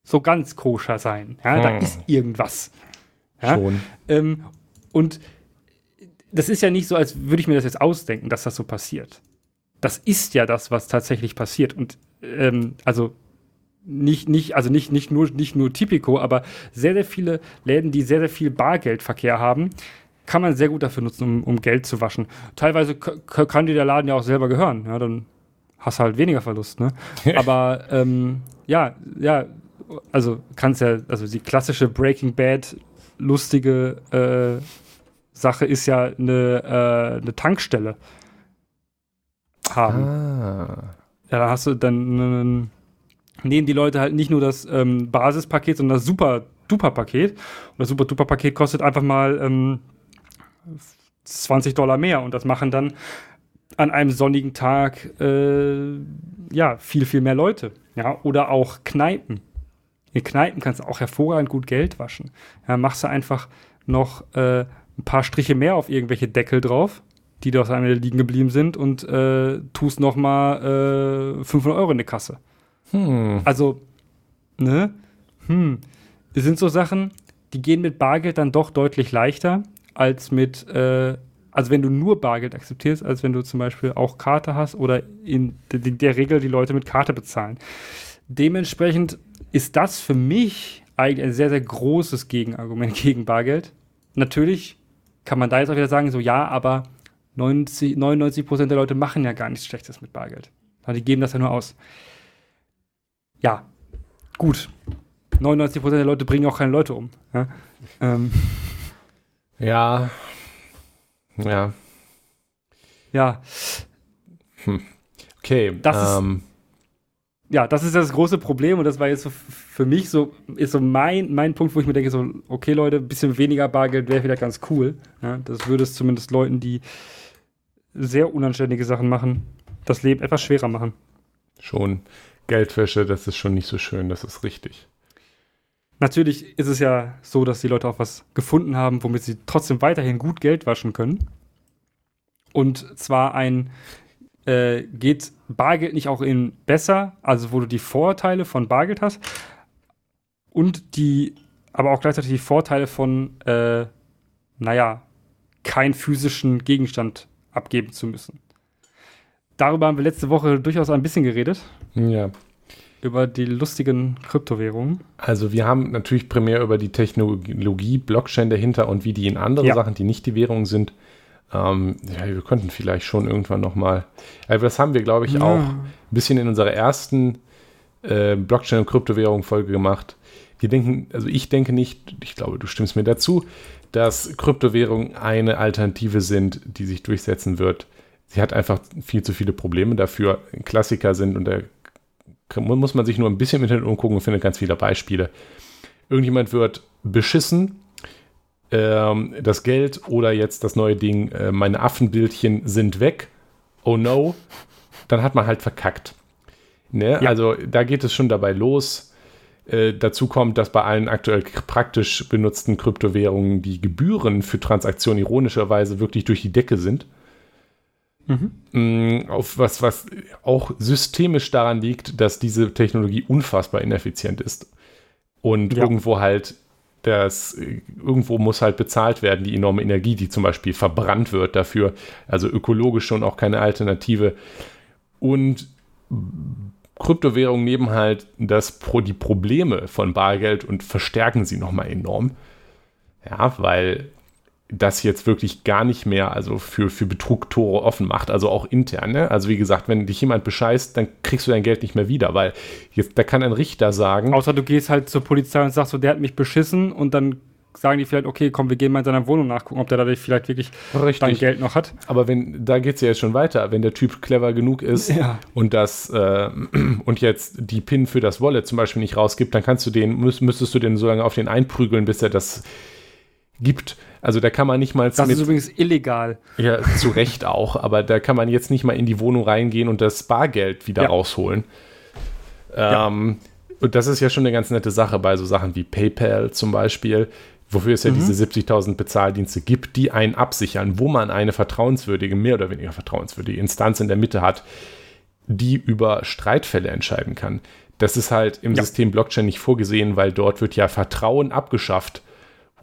so ganz koscher sein. Ja, hm. Da ist irgendwas. Ja? Schon. Ähm, und das ist ja nicht so, als würde ich mir das jetzt ausdenken, dass das so passiert das ist ja das, was tatsächlich passiert. Und ähm, also nicht, nicht, also nicht, nicht, nur, nicht nur Tipico, aber sehr, sehr viele Läden, die sehr, sehr viel Bargeldverkehr haben, kann man sehr gut dafür nutzen, um, um Geld zu waschen. Teilweise kann dir der Laden ja auch selber gehören. Ja, dann hast du halt weniger Verlust. Ne? aber ähm, ja, ja, also kannst ja, also die klassische Breaking Bad lustige äh, Sache ist ja eine, äh, eine Tankstelle haben. Ah. Ja, da hast du dann nehmen die Leute halt nicht nur das ähm, Basispaket, sondern das Super-Duper-Paket. Und das Super-Duper-Paket kostet einfach mal ähm, 20 Dollar mehr. Und das machen dann an einem sonnigen Tag äh, ja viel, viel mehr Leute. Ja, oder auch Kneipen. In Kneipen kannst du auch hervorragend gut Geld waschen. Ja, machst du einfach noch äh, ein paar Striche mehr auf irgendwelche Deckel drauf die da am Ende liegen geblieben sind und äh, tust noch mal äh, 500 Euro in die Kasse. Hm. Also, ne? Hm. Das sind so Sachen, die gehen mit Bargeld dann doch deutlich leichter als mit, äh, also wenn du nur Bargeld akzeptierst, als wenn du zum Beispiel auch Karte hast oder in der Regel die Leute mit Karte bezahlen. Dementsprechend ist das für mich eigentlich ein sehr, sehr großes Gegenargument gegen Bargeld. Natürlich kann man da jetzt auch wieder sagen, so ja, aber 90, 99 Prozent der Leute machen ja gar nichts Schlechtes mit Bargeld. Die geben das ja nur aus. Ja, gut. 99% der Leute bringen auch keine Leute um. Ja. Ähm. ja. Ja. Ja. Hm. Okay. Das ähm. ist, ja, das ist das große Problem und das war jetzt so für mich so, ist so mein, mein Punkt, wo ich mir denke, so, okay, Leute, ein bisschen weniger Bargeld wäre vielleicht ganz cool. Ja, das würde es zumindest Leuten, die sehr unanständige Sachen machen, das Leben etwas schwerer machen. Schon. Geldwäsche, das ist schon nicht so schön, das ist richtig. Natürlich ist es ja so, dass die Leute auch was gefunden haben, womit sie trotzdem weiterhin gut Geld waschen können. Und zwar ein äh, geht Bargeld nicht auch in besser, also wo du die Vorteile von Bargeld hast und die, aber auch gleichzeitig die Vorteile von, äh, naja, keinen physischen Gegenstand abgeben zu müssen. Darüber haben wir letzte Woche durchaus ein bisschen geredet. Ja. Über die lustigen Kryptowährungen. Also wir haben natürlich primär über die Technologie, Blockchain dahinter und wie die in andere ja. Sachen, die nicht die Währung sind, ähm, ja, wir könnten vielleicht schon irgendwann nochmal. Also das haben wir, glaube ich, ja. auch ein bisschen in unserer ersten äh, Blockchain- und Kryptowährung-Folge gemacht. Wir denken, also ich denke nicht, ich glaube, du stimmst mir dazu, dass Kryptowährungen eine Alternative sind, die sich durchsetzen wird. Sie hat einfach viel zu viele Probleme dafür, Klassiker sind und da muss man sich nur ein bisschen mit umgucken und findet ganz viele Beispiele. Irgendjemand wird beschissen ähm, das Geld oder jetzt das neue Ding, äh, meine Affenbildchen sind weg. Oh no. Dann hat man halt verkackt. Ne? Ja. Also da geht es schon dabei los. Äh, dazu kommt, dass bei allen aktuell praktisch benutzten Kryptowährungen die Gebühren für Transaktionen ironischerweise wirklich durch die Decke sind. Mhm. Mm, auf was, was auch systemisch daran liegt, dass diese Technologie unfassbar ineffizient ist. Und ja. irgendwo halt das irgendwo muss halt bezahlt werden, die enorme Energie, die zum Beispiel verbrannt wird dafür. Also ökologisch schon auch keine Alternative. Und Kryptowährungen nehmen halt das, die Probleme von Bargeld und verstärken sie nochmal enorm. Ja, weil das jetzt wirklich gar nicht mehr also für, für Betrugtore offen macht, also auch intern. Ne? Also wie gesagt, wenn dich jemand bescheißt, dann kriegst du dein Geld nicht mehr wieder, weil jetzt, da kann ein Richter sagen. Außer du gehst halt zur Polizei und sagst so, der hat mich beschissen und dann sagen die vielleicht, okay, komm, wir gehen mal in seiner Wohnung nachgucken, ob der dadurch vielleicht wirklich Richtig. dein Geld noch hat. Aber wenn, da geht es ja jetzt schon weiter, wenn der Typ clever genug ist ja. und das äh, und jetzt die PIN für das Wallet zum Beispiel nicht rausgibt, dann kannst du den, müsst, müsstest du den so lange auf den einprügeln, bis er das gibt. Also da kann man nicht mal. Das mit, ist übrigens illegal. Ja, zu Recht auch, aber da kann man jetzt nicht mal in die Wohnung reingehen und das Bargeld wieder ja. rausholen. Ähm, ja. Und das ist ja schon eine ganz nette Sache bei so Sachen wie PayPal zum Beispiel, wofür es ja mhm. diese 70.000 Bezahldienste gibt, die einen absichern, wo man eine vertrauenswürdige, mehr oder weniger vertrauenswürdige Instanz in der Mitte hat, die über Streitfälle entscheiden kann. Das ist halt im ja. System Blockchain nicht vorgesehen, weil dort wird ja Vertrauen abgeschafft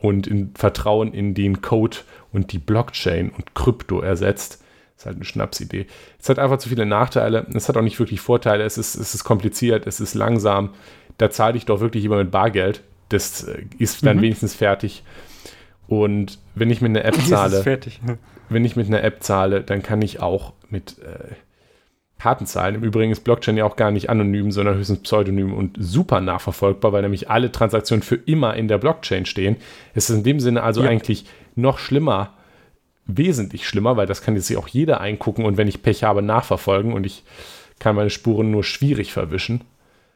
und in Vertrauen in den Code und die Blockchain und Krypto ersetzt. Das ist halt eine Schnapsidee. Es hat einfach zu viele Nachteile. Es hat auch nicht wirklich Vorteile. Es ist, es ist kompliziert, es ist langsam. Da zahle ich doch wirklich immer mit Bargeld. Das äh, ist dann mhm. wenigstens fertig. Und wenn ich mit einer App zahle, wenn ich mit einer App zahle, dann kann ich auch mit äh, Kartenzahlen. Im Übrigen ist Blockchain ja auch gar nicht anonym, sondern höchstens pseudonym und super nachverfolgbar, weil nämlich alle Transaktionen für immer in der Blockchain stehen. Es ist in dem Sinne also ja. eigentlich noch schlimmer, wesentlich schlimmer, weil das kann jetzt sich auch jeder eingucken und wenn ich Pech habe, nachverfolgen und ich kann meine Spuren nur schwierig verwischen.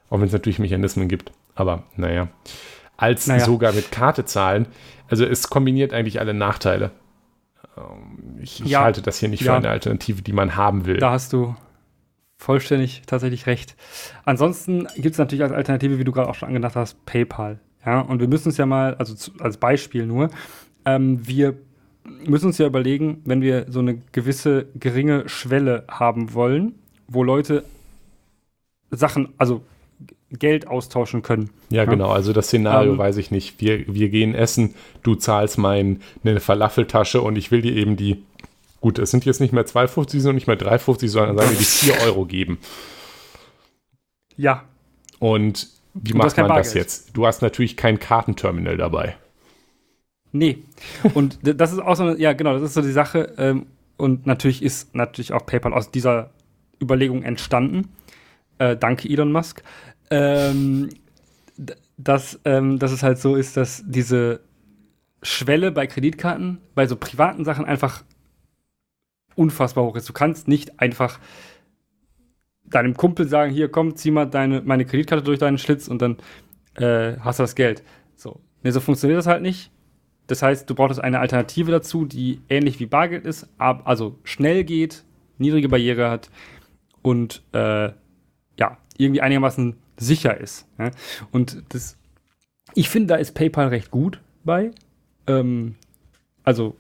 Auch wenn es natürlich Mechanismen gibt. Aber naja. Als naja. sogar mit Karte zahlen. Also es kombiniert eigentlich alle Nachteile. Ähm, ich, ich ja. halte das hier nicht ja. für eine Alternative, die man haben will. Da hast du, vollständig tatsächlich recht. Ansonsten gibt es natürlich als Alternative, wie du gerade auch schon angedacht hast, PayPal. Ja, und wir müssen uns ja mal, also zu, als Beispiel nur, ähm, wir müssen uns ja überlegen, wenn wir so eine gewisse geringe Schwelle haben wollen, wo Leute Sachen, also Geld austauschen können. Ja, ja? genau. Also das Szenario ähm, weiß ich nicht. Wir, wir gehen essen, du zahlst meine Falafeltasche und ich will dir eben die Gut, es sind jetzt nicht mehr 2,50, sondern nicht mehr 3,50, sondern sagen wir die 4 Euro geben. Ja. Und wie Und macht man das jetzt? Du hast natürlich kein Kartenterminal dabei. Nee. Und das ist auch so eine, ja genau, das ist so die Sache. Ähm, und natürlich ist natürlich auch PayPal aus dieser Überlegung entstanden. Äh, danke, Elon Musk. Ähm, dass, ähm, dass es halt so ist, dass diese Schwelle bei Kreditkarten, bei so privaten Sachen einfach unfassbar hoch ist. Du kannst nicht einfach deinem Kumpel sagen, hier komm, zieh mal deine, meine Kreditkarte durch deinen Schlitz und dann äh, hast du das Geld. So. Nee, so funktioniert das halt nicht. Das heißt, du brauchst eine Alternative dazu, die ähnlich wie Bargeld ist, ab, also schnell geht, niedrige Barriere hat und äh, ja, irgendwie einigermaßen sicher ist. Ja? Und das, ich finde, da ist PayPal recht gut bei. Ähm, also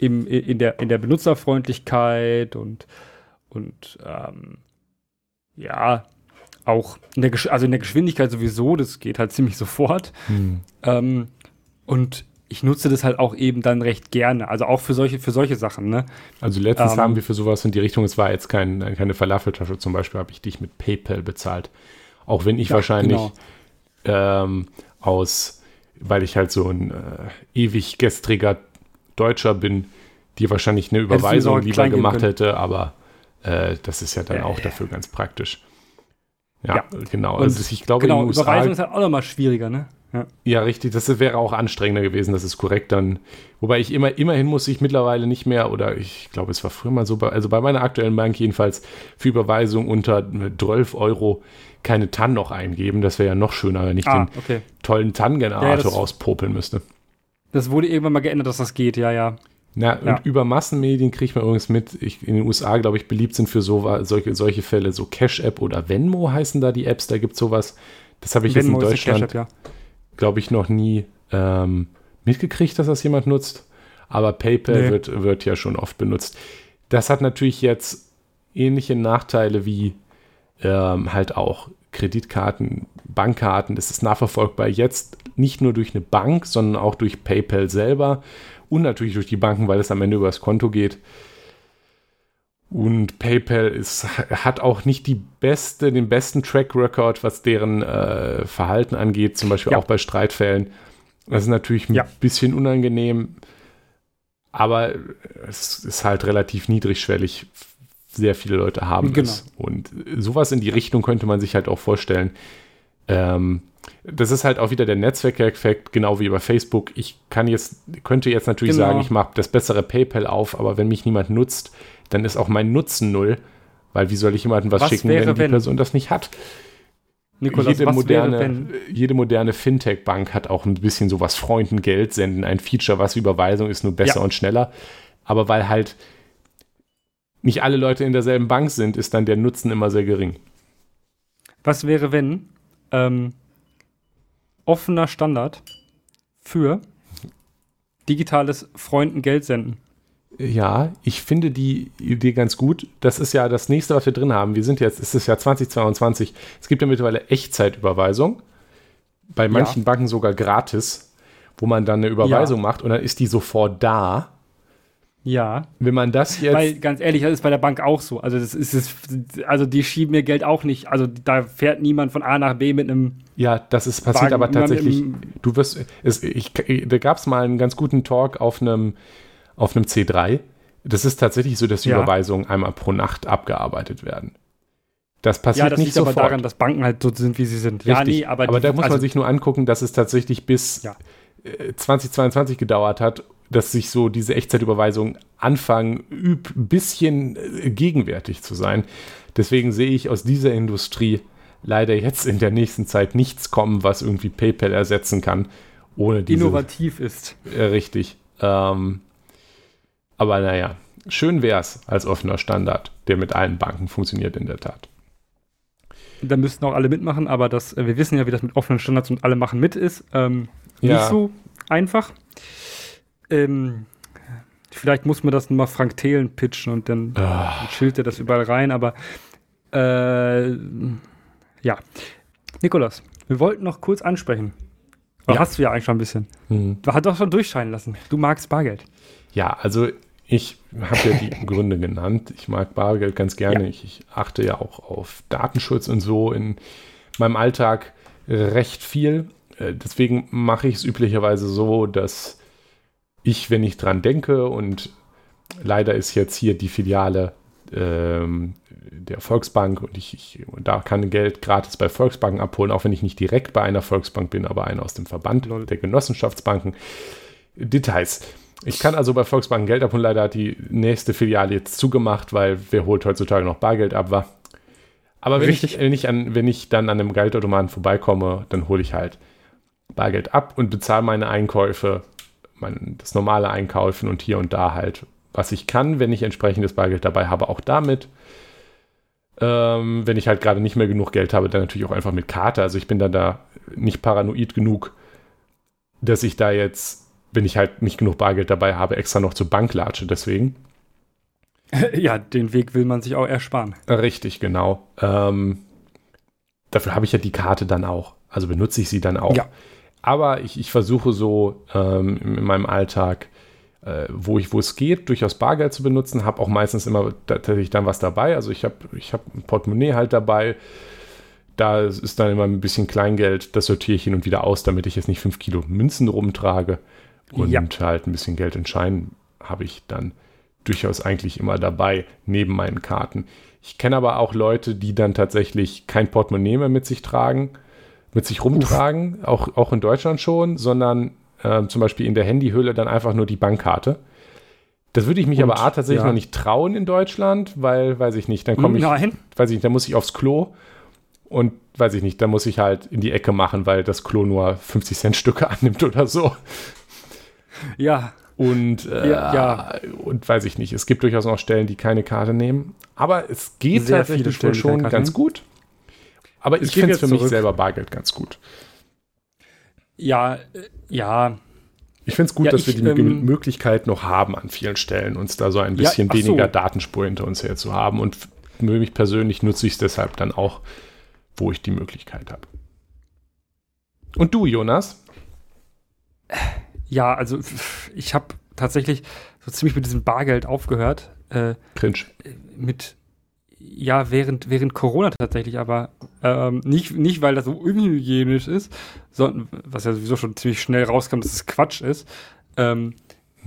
im, in, der, in der Benutzerfreundlichkeit und, und ähm, ja, auch in der, also in der Geschwindigkeit sowieso, das geht halt ziemlich sofort. Hm. Ähm, und ich nutze das halt auch eben dann recht gerne, also auch für solche, für solche Sachen. Ne? Also letztens ähm, haben wir für sowas in die Richtung, es war jetzt kein, keine Falafeltasche zum Beispiel, habe ich dich mit PayPal bezahlt. Auch wenn ich ja, wahrscheinlich genau. ähm, aus, weil ich halt so ein äh, ewig gestriger Deutscher bin, die wahrscheinlich eine Überweisung lieber gemacht hätte, aber äh, das ist ja dann auch ja. dafür ganz praktisch. Ja, ja. genau. Und also ich glaube, genau, Überweisung ist halt auch nochmal schwieriger, ne? Ja. ja. richtig. Das wäre auch anstrengender gewesen, das ist korrekt dann. Wobei ich immer, immerhin muss ich mittlerweile nicht mehr, oder ich glaube, es war früher mal so, bei, also bei meiner aktuellen Bank jedenfalls, für Überweisung unter 12 Euro keine TAN noch eingeben. Das wäre ja noch schöner, wenn ich ah, den okay. tollen TAN-Generator ja, rauspopeln müsste. Das wurde irgendwann mal geändert, dass das geht, ja, ja. Na, ja. und über Massenmedien kriegt man übrigens mit, ich, in den USA, glaube ich, beliebt sind für so, solche, solche Fälle, so Cash-App oder Venmo heißen da die Apps, da gibt es sowas. Das habe ich Venmo jetzt in Deutschland, ja. glaube ich, noch nie ähm, mitgekriegt, dass das jemand nutzt. Aber PayPal nee. wird, wird ja schon oft benutzt. Das hat natürlich jetzt ähnliche Nachteile wie ähm, halt auch Kreditkarten, Bankkarten. Das ist nachverfolgbar jetzt nicht nur durch eine Bank, sondern auch durch PayPal selber und natürlich durch die Banken, weil es am Ende über das Konto geht. Und PayPal ist, hat auch nicht die beste, den besten Track Record, was deren äh, Verhalten angeht, zum Beispiel ja. auch bei Streitfällen. Das ist natürlich ein ja. bisschen unangenehm, aber es ist halt relativ niedrigschwellig. Sehr viele Leute haben genau. es. Und sowas in die Richtung könnte man sich halt auch vorstellen. Ähm, das ist halt auch wieder der Netzwerkeffekt, genau wie bei Facebook. Ich kann jetzt, könnte jetzt natürlich genau. sagen, ich mache das bessere PayPal auf, aber wenn mich niemand nutzt, dann ist auch mein Nutzen null. Weil wie soll ich jemandem was, was schicken, wäre, wenn die wenn? Person das nicht hat? Nikolaus, jede, moderne, wäre, jede moderne Fintech-Bank hat auch ein bisschen sowas Freunden Geld senden, ein Feature, was Überweisung ist, nur besser ja. und schneller. Aber weil halt nicht alle Leute in derselben Bank sind, ist dann der Nutzen immer sehr gering. Was wäre, wenn ähm, offener Standard für digitales Freunden Geld senden. Ja, ich finde die Idee ganz gut. Das ist ja das nächste, was wir drin haben. Wir sind jetzt, es ist ja 2022. Es gibt ja mittlerweile Echtzeitüberweisung. Bei manchen ja. Banken sogar gratis, wo man dann eine Überweisung ja. macht und dann ist die sofort da. Ja. Wenn man das jetzt. Weil, ganz ehrlich, das ist bei der Bank auch so. Also, das ist, das, also die schieben mir Geld auch nicht. Also, da fährt niemand von A nach B mit einem. Ja, das ist passiert Wagen, aber tatsächlich. Du wirst. Es, ich, da gab es mal einen ganz guten Talk auf einem, auf einem C3. Das ist tatsächlich so, dass ja. Überweisungen einmal pro Nacht abgearbeitet werden. Das passiert ja, das nicht liegt sofort. aber daran, dass Banken halt so sind, wie sie sind. Richtig. Ja, nee, aber, aber die, da muss also, man sich nur angucken, dass es tatsächlich bis ja. 2022 gedauert hat, dass sich so diese Echtzeitüberweisungen anfangen, ein bisschen äh, gegenwärtig zu sein. Deswegen sehe ich aus dieser Industrie leider jetzt in der nächsten Zeit nichts kommen, was irgendwie PayPal ersetzen kann, ohne diese. Innovativ ist. Äh, richtig. Ähm, aber naja, schön wäre es als offener Standard, der mit allen Banken funktioniert in der Tat. Da müssten auch alle mitmachen, aber das, äh, wir wissen ja, wie das mit offenen Standards und alle machen mit ist. Ähm, ja. Nicht so einfach. Ähm, vielleicht muss man das mal Frank Thelen pitchen und dann oh. schildt er das überall rein, aber äh, ja. Nikolas, wir wollten noch kurz ansprechen. Ja. Hast du ja eigentlich schon ein bisschen. Mhm. Du hast doch schon durchscheinen lassen. Du magst Bargeld. Ja, also ich habe ja die Gründe genannt. Ich mag Bargeld ganz gerne. Ja. Ich, ich, achte ja auch auf Datenschutz und so in meinem Alltag recht viel. Äh, deswegen mache ich es üblicherweise so, dass ich, wenn ich dran denke, und leider ist jetzt hier die Filiale ähm, der Volksbank und ich, ich da kann Geld gratis bei Volksbanken abholen, auch wenn ich nicht direkt bei einer Volksbank bin, aber einer aus dem Verband der Genossenschaftsbanken. Details. Ich kann also bei Volksbanken Geld abholen. Leider hat die nächste Filiale jetzt zugemacht, weil wer holt heutzutage noch Bargeld ab war. Aber wenn ich, wenn ich, an, wenn ich dann an einem Geldautomaten vorbeikomme, dann hole ich halt Bargeld ab und bezahle meine Einkäufe, mein, das normale Einkaufen und hier und da halt, was ich kann, wenn ich entsprechendes Bargeld dabei habe, auch damit. Ähm, wenn ich halt gerade nicht mehr genug Geld habe, dann natürlich auch einfach mit Karte. Also ich bin dann da nicht paranoid genug, dass ich da jetzt, wenn ich halt nicht genug Bargeld dabei habe, extra noch zur Bank latsche. Deswegen. Ja, den Weg will man sich auch ersparen. Richtig, genau. Ähm, dafür habe ich ja die Karte dann auch. Also benutze ich sie dann auch. Ja. Aber ich, ich versuche so ähm, in meinem Alltag, äh, wo, ich, wo es geht, durchaus Bargeld zu benutzen. Habe auch meistens immer tatsächlich dann was dabei. Also ich habe ich hab ein Portemonnaie halt dabei. Da ist dann immer ein bisschen Kleingeld. Das sortiere ich hin und wieder aus, damit ich jetzt nicht fünf Kilo Münzen rumtrage. Und ja. halt ein bisschen Geld in Schein habe ich dann durchaus eigentlich immer dabei, neben meinen Karten. Ich kenne aber auch Leute, die dann tatsächlich kein Portemonnaie mehr mit sich tragen, mit sich rumtragen, auch, auch in Deutschland schon, sondern äh, zum Beispiel in der Handyhülle dann einfach nur die Bankkarte. Das würde ich mich Und, aber A, tatsächlich ja. noch nicht trauen in Deutschland, weil, weiß ich nicht, dann komme ich, Nein. weiß ich nicht, dann muss ich aufs Klo und weiß ich nicht, dann muss ich halt in die Ecke machen, weil das Klo nur 50 Cent Stücke annimmt oder so. Ja, und, äh, ja, ja, und weiß ich nicht, es gibt durchaus noch Stellen, die keine Karte nehmen. Aber es geht Sehr tatsächlich Stellen, schon ganz gut. Aber ich, finde es für zurück. mich selber Bargeld ganz gut. Ja, äh, ja. Ich finde es gut, ja, dass ich, wir die ähm, Möglichkeit noch haben, an vielen Stellen uns da so ein bisschen ja, weniger so. Datenspur hinter uns her zu haben. Und für mich persönlich nutze ich es deshalb dann auch, wo ich die Möglichkeit habe. Und du, Jonas? Ja, also ich habe tatsächlich so ziemlich mit diesem Bargeld aufgehört. Äh, Cringe. Mit, ja, während, während Corona tatsächlich, aber ähm, nicht, nicht, weil das so unhygienisch ist, sondern, was ja sowieso schon ziemlich schnell rauskam, dass es Quatsch ist. Ähm,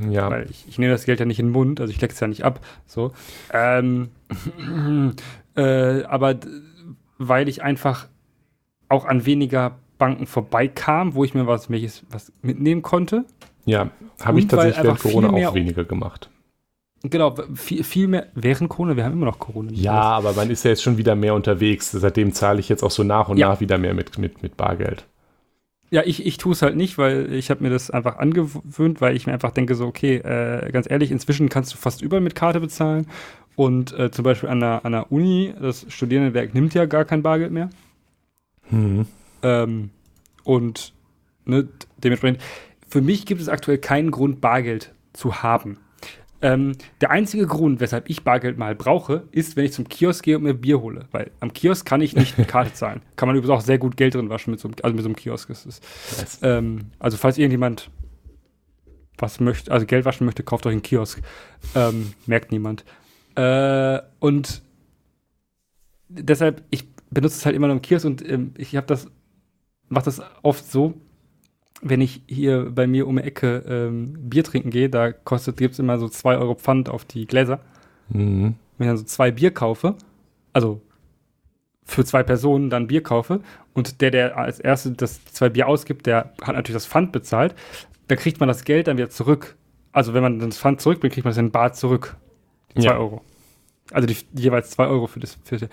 ja. Weil ich, ich, nehme das Geld ja nicht in den Mund, also ich lecke es ja nicht ab. So. Ähm, äh, aber weil ich einfach auch an weniger Banken vorbeikam, wo ich mir was, welches, was mitnehmen konnte. Ja, habe ich tatsächlich während Corona auch weniger gemacht. Genau, viel, viel mehr während Corona, wir haben immer noch Corona. Ja, aber man ist ja jetzt schon wieder mehr unterwegs. Seitdem zahle ich jetzt auch so nach und ja. nach wieder mehr mit, mit, mit Bargeld. Ja, ich, ich tue es halt nicht, weil ich habe mir das einfach angewöhnt, weil ich mir einfach denke, so, okay, äh, ganz ehrlich, inzwischen kannst du fast überall mit Karte bezahlen. Und äh, zum Beispiel an der, an der Uni, das Studierendenwerk nimmt ja gar kein Bargeld mehr. Mhm. Ähm, und ne, dementsprechend, für mich gibt es aktuell keinen Grund, Bargeld zu haben. Ähm, der einzige Grund, weshalb ich Bargeld mal brauche, ist, wenn ich zum Kiosk gehe und mir Bier hole. Weil am Kiosk kann ich nicht mit Karte zahlen. Kann man übrigens auch sehr gut Geld drin waschen, mit so, also mit so einem Kiosk. Ist es. Ähm, also falls irgendjemand was möchte, also Geld waschen möchte, kauft euch einen Kiosk. Ähm, merkt niemand. Äh, und deshalb, ich benutze es halt immer noch im Kiosk und ähm, ich habe das mache das oft so, wenn ich hier bei mir um die Ecke ähm, Bier trinken gehe, da kostet, gibt es immer so 2 Euro Pfand auf die Gläser. Mhm. Wenn ich dann so zwei Bier kaufe, also für zwei Personen dann Bier kaufe und der, der als erste das zwei Bier ausgibt, der hat natürlich das Pfand bezahlt, dann kriegt man das Geld dann wieder zurück. Also wenn man das Pfand zurückbringt, kriegt man das in Bar zurück. Die zwei ja. Euro. Also die, die jeweils zwei Euro für das. Für,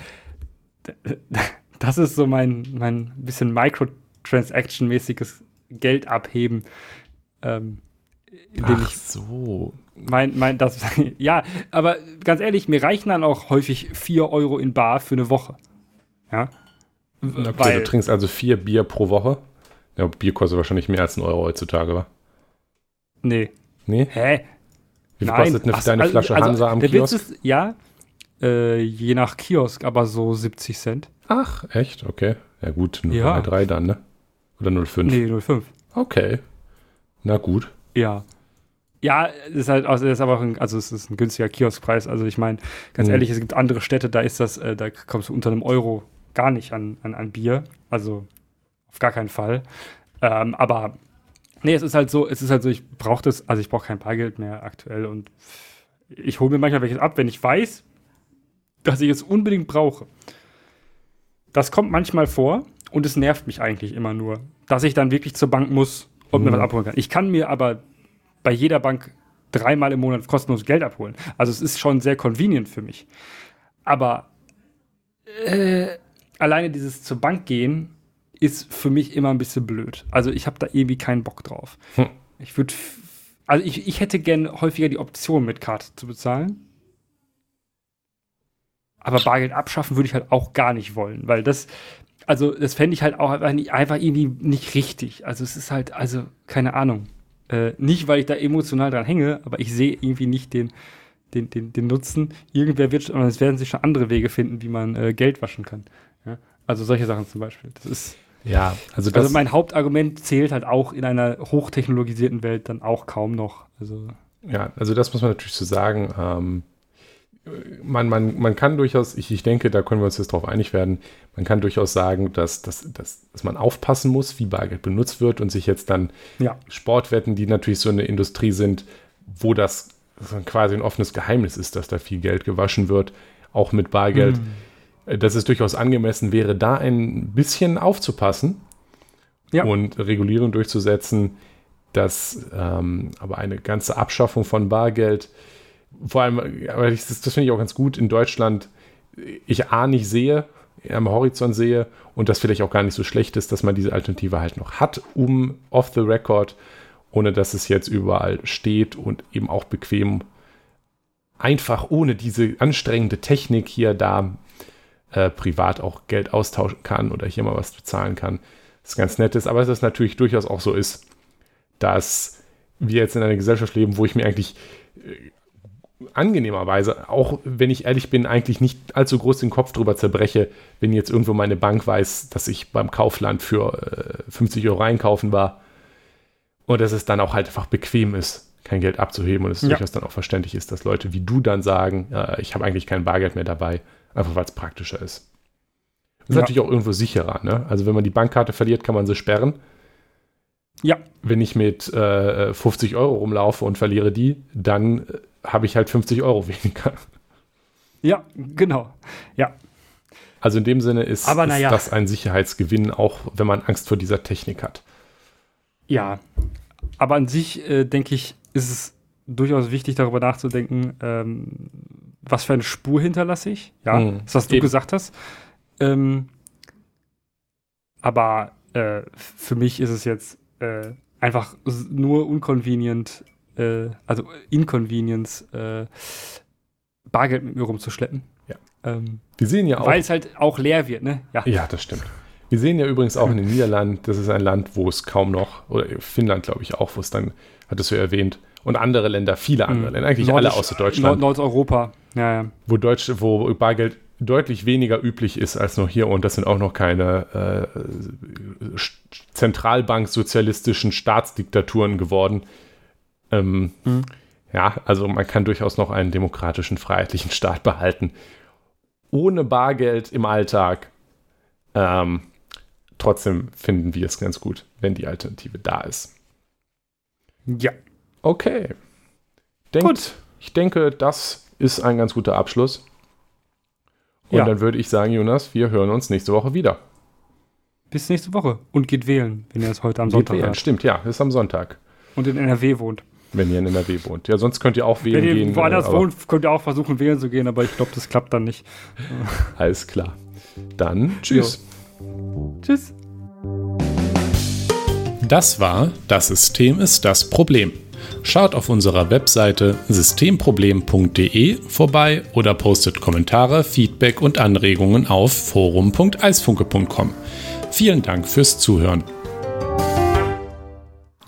das ist so mein, mein bisschen Microtransaction-mäßiges Geld abheben. Ähm, Ach so. Mein, mein, das, ja, aber ganz ehrlich, mir reichen dann auch häufig 4 Euro in Bar für eine Woche. Ja. Okay, Weil, du trinkst also vier Bier pro Woche. Ja, Bier kostet wahrscheinlich mehr als ein Euro heutzutage, wa? Nee. Nee? Hä? Wie viel kostet eine, Ach, deine also, Flasche Hansa also, am der Kiosk? Witz ist, ja, äh, je nach Kiosk, aber so 70 Cent. Ach, echt? Okay. Ja gut, 0,3 ja. dann, ne? Oder 0,5? Nee, 0,5. Okay. Na gut. Ja. Ja, es ist halt, also ist aber ein, also es ist ein günstiger Kioskpreis. Also ich meine, ganz mhm. ehrlich, es gibt andere Städte, da ist das, äh, da kommst du unter einem Euro gar nicht an, an, an Bier. Also auf gar keinen Fall. Ähm, aber nee, es ist halt so, es ist halt so, ich brauche das, also ich brauche kein Bargeld mehr aktuell und ich hole mir manchmal welches ab, wenn ich weiß, das ich jetzt unbedingt brauche. Das kommt manchmal vor und es nervt mich eigentlich immer nur, dass ich dann wirklich zur Bank muss und mhm. mir was abholen kann. Ich kann mir aber bei jeder Bank dreimal im Monat kostenlos Geld abholen. Also es ist schon sehr convenient für mich. Aber äh, alleine dieses zur Bank gehen ist für mich immer ein bisschen blöd. Also ich habe da irgendwie keinen Bock drauf. Hm. Ich würde, also ich, ich hätte gerne häufiger die Option mit Karte zu bezahlen. Aber Bargeld abschaffen würde ich halt auch gar nicht wollen, weil das, also das fände ich halt auch einfach irgendwie nicht richtig. Also es ist halt, also keine Ahnung. Äh, nicht, weil ich da emotional dran hänge, aber ich sehe irgendwie nicht den, den, den, den Nutzen. Irgendwer wird, es werden sich schon andere Wege finden, wie man äh, Geld waschen kann. Ja? Also solche Sachen zum Beispiel. Das ist. Ja, also, also mein Hauptargument zählt halt auch in einer hochtechnologisierten Welt dann auch kaum noch. Also ja, also das muss man natürlich so sagen. Ähm, man, man, man kann durchaus, ich, ich denke, da können wir uns jetzt drauf einig werden, man kann durchaus sagen, dass, dass, dass, dass man aufpassen muss, wie Bargeld benutzt wird und sich jetzt dann ja. Sportwetten, die natürlich so eine Industrie sind, wo das quasi ein offenes Geheimnis ist, dass da viel Geld gewaschen wird, auch mit Bargeld, mhm. dass es durchaus angemessen wäre, da ein bisschen aufzupassen ja. und Regulierung durchzusetzen, dass ähm, aber eine ganze Abschaffung von Bargeld vor allem, aber das, das finde ich auch ganz gut, in Deutschland ich A nicht sehe, am Horizont sehe und das vielleicht auch gar nicht so schlecht ist, dass man diese Alternative halt noch hat, um off the record, ohne dass es jetzt überall steht und eben auch bequem, einfach ohne diese anstrengende Technik hier da äh, privat auch Geld austauschen kann oder hier mal was bezahlen kann. Das ist ganz nett ist, aber dass es natürlich durchaus auch so ist, dass wir jetzt in einer Gesellschaft leben, wo ich mir eigentlich äh, angenehmerweise, auch wenn ich ehrlich bin, eigentlich nicht allzu groß den Kopf drüber zerbreche, wenn jetzt irgendwo meine Bank weiß, dass ich beim Kaufland für äh, 50 Euro einkaufen war und dass es dann auch halt einfach bequem ist, kein Geld abzuheben und es ja. durchaus dann auch verständlich ist, dass Leute wie du dann sagen, äh, ich habe eigentlich kein Bargeld mehr dabei, einfach weil es praktischer ist. Das ist ja. natürlich auch irgendwo sicherer. Ne? Also wenn man die Bankkarte verliert, kann man sie sperren. Ja. Wenn ich mit äh, 50 Euro rumlaufe und verliere die, dann äh, habe ich halt 50 Euro weniger. Ja, genau. Ja. Also in dem Sinne ist, ist das ein Sicherheitsgewinn, auch wenn man Angst vor dieser Technik hat. Ja, aber an sich äh, denke ich, ist es durchaus wichtig, darüber nachzudenken, ähm, was für eine Spur hinterlasse ich. Ja, mhm. das, was du Eben. gesagt hast. Ähm, aber äh, für mich ist es jetzt äh, einfach nur unconvenient, äh, also Inconvenience, äh, Bargeld mit mir rumzuschleppen. Ja. Ähm, Wir sehen ja auch. Weil es halt auch leer wird, ne? Ja. ja, das stimmt. Wir sehen ja übrigens auch in den Niederlanden, das ist ein Land, wo es kaum noch, oder Finnland glaube ich auch, wo es dann, hattest du erwähnt, und andere Länder, viele andere mhm. Länder, eigentlich Nordisch, alle außer Deutschland. Nord Nordeuropa, ja, ja. Wo, Deutsch, wo Bargeld deutlich weniger üblich ist als noch hier und das sind auch noch keine äh, zentralbanksozialistischen Staatsdiktaturen geworden, ähm, mhm. Ja, also man kann durchaus noch einen demokratischen, freiheitlichen Staat behalten. Ohne Bargeld im Alltag. Ähm, trotzdem finden wir es ganz gut, wenn die Alternative da ist. Ja. Okay. Denkt, gut. Ich denke, das ist ein ganz guter Abschluss. Und ja. dann würde ich sagen, Jonas, wir hören uns nächste Woche wieder. Bis nächste Woche. Und geht wählen, wenn ihr es heute am Sonntag wählen. Stimmt, ja, ist am Sonntag. Und in NRW wohnt. Wenn ihr in NRW wohnt. Ja, sonst könnt ihr auch wählen Wenn ihr gehen. woanders äh, wohnt, könnt ihr auch versuchen, wählen zu gehen, aber ich glaube, das klappt dann nicht. Alles klar. Dann tschüss. Jo. Tschüss. Das war Das System ist das Problem. Schaut auf unserer Webseite systemproblem.de vorbei oder postet Kommentare, Feedback und Anregungen auf forum.eisfunke.com. Vielen Dank fürs Zuhören.